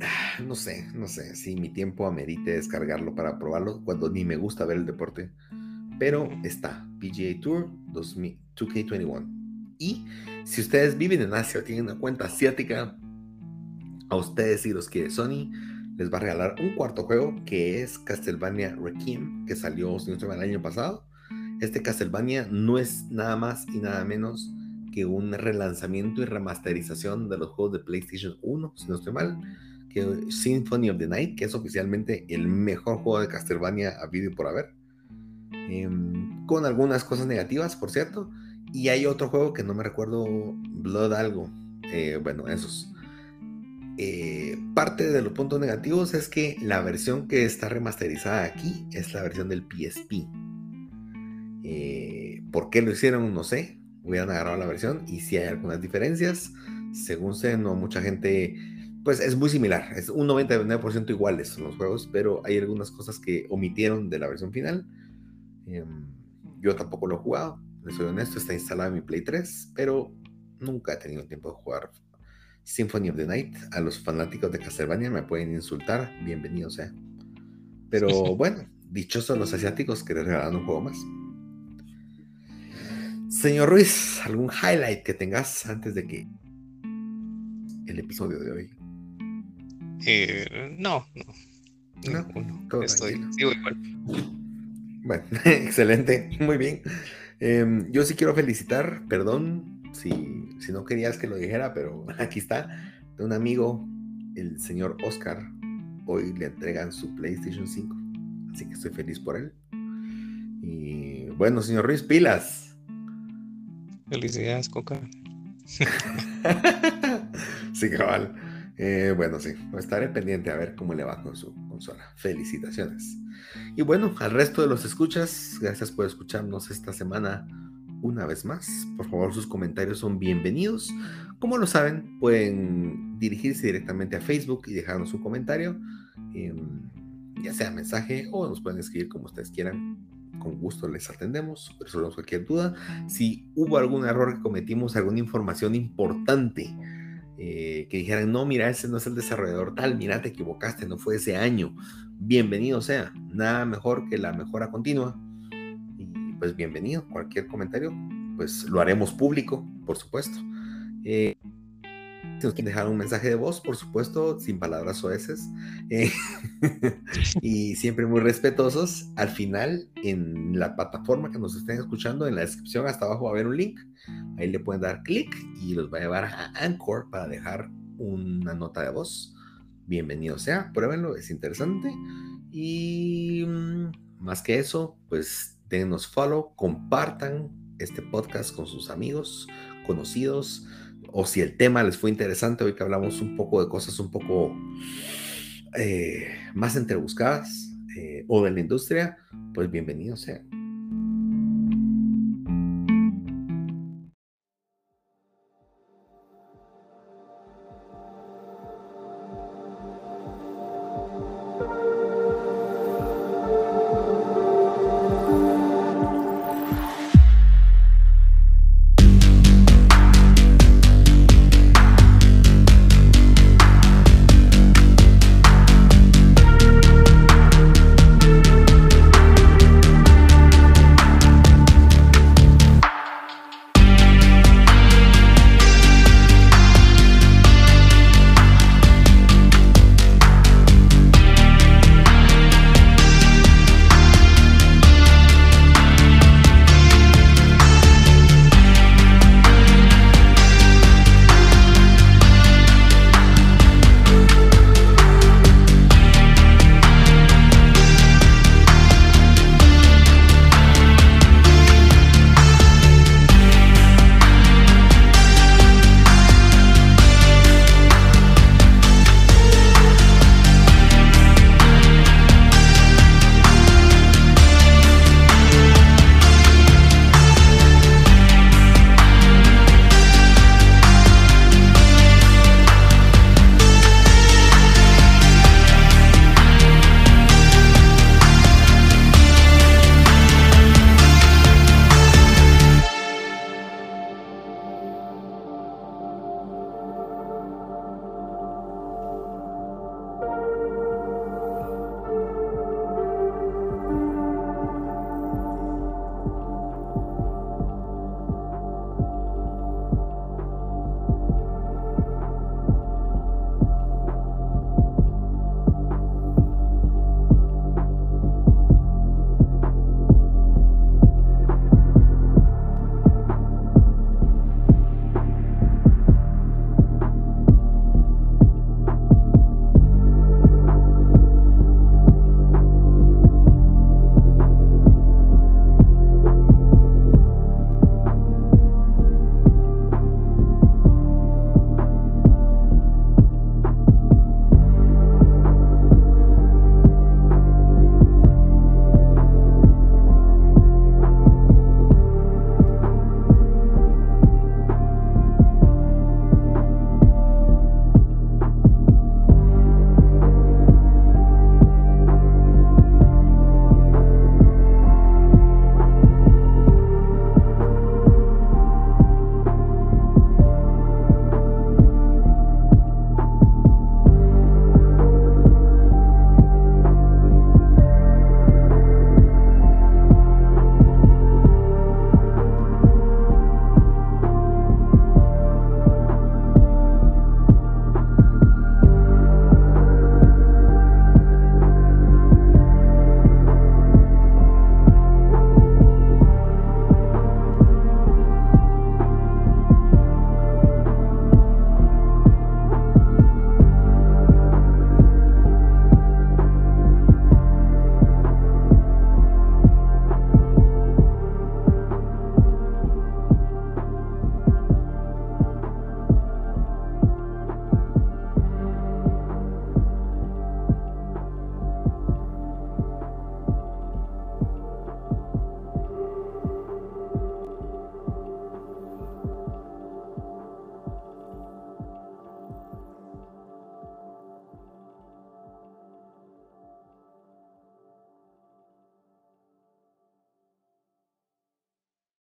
no sé, no sé si mi tiempo amerite descargarlo para probarlo cuando ni me gusta ver el deporte. Pero está PGA Tour 2K21. Y si ustedes viven en Asia o tienen una cuenta asiática, a ustedes si los quiere Sony, les va a regalar un cuarto juego que es Castlevania Requiem, que salió, si no el año pasado. Este Castlevania no es nada más y nada menos que un relanzamiento y remasterización de los juegos de PlayStation 1, si no estoy mal, que Symphony of the Night, que es oficialmente el mejor juego de Castlevania a y por haber. Em, con algunas cosas negativas, por cierto. Y hay otro juego que no me recuerdo, Blood algo. Eh, bueno, esos. Eh, parte de los puntos negativos es que la versión que está remasterizada aquí es la versión del PSP. Eh, ¿Por qué lo hicieron? No sé. Hubieran agarrado la versión y si hay algunas diferencias. Según sé, no mucha gente. Pues es muy similar. Es un 99% iguales son los juegos, pero hay algunas cosas que omitieron de la versión final. Em, yo tampoco lo he jugado. Les soy honesto, está instalado en mi Play 3, pero nunca he tenido tiempo de jugar Symphony of the Night. A los fanáticos de Castlevania me pueden insultar, bienvenido sea. Pero bueno, dichosos los asiáticos que les regalan un juego más. Señor Ruiz, ¿algún highlight que tengas antes de que el episodio de hoy? Eh, no, no. No, Estoy, igual. Bueno, excelente, muy bien. Em, yo sí quiero felicitar, perdón si, si no querías que lo dijera, pero aquí está, de un amigo, el señor Oscar. Hoy le entregan su PlayStation 5, así que estoy feliz por él. Y bueno, señor Ruiz, pilas. Felicidades, Coca. sí, cabal. Eh, bueno, sí, estaré pendiente a ver cómo le va con su consola. Felicitaciones. Y bueno, al resto de los escuchas, gracias por escucharnos esta semana una vez más. Por favor, sus comentarios son bienvenidos. Como lo saben, pueden dirigirse directamente a Facebook y dejarnos un comentario, em, ya sea mensaje o nos pueden escribir como ustedes quieran. Con gusto les atendemos, resolvemos cualquier duda. Si hubo algún error que cometimos, alguna información importante eh, que dijeran, no, mira, ese no es el desarrollador tal, mira, te equivocaste, no fue ese año. Bienvenido sea, nada mejor que la mejora continua pues bienvenido. Cualquier comentario, pues lo haremos público, por supuesto. Eh, si nos quieren dejar un mensaje de voz, por supuesto, sin palabras oeces eh, y siempre muy respetuosos. Al final, en la plataforma que nos estén escuchando, en la descripción hasta abajo va a haber un link. Ahí le pueden dar clic y los va a llevar a Anchor para dejar una nota de voz. Bienvenido sea, pruébenlo, es interesante. Y mm, más que eso, pues denos follow, compartan este podcast con sus amigos, conocidos, o si el tema les fue interesante, hoy que hablamos un poco de cosas un poco eh, más entrebuscadas eh, o de la industria, pues bienvenido sea.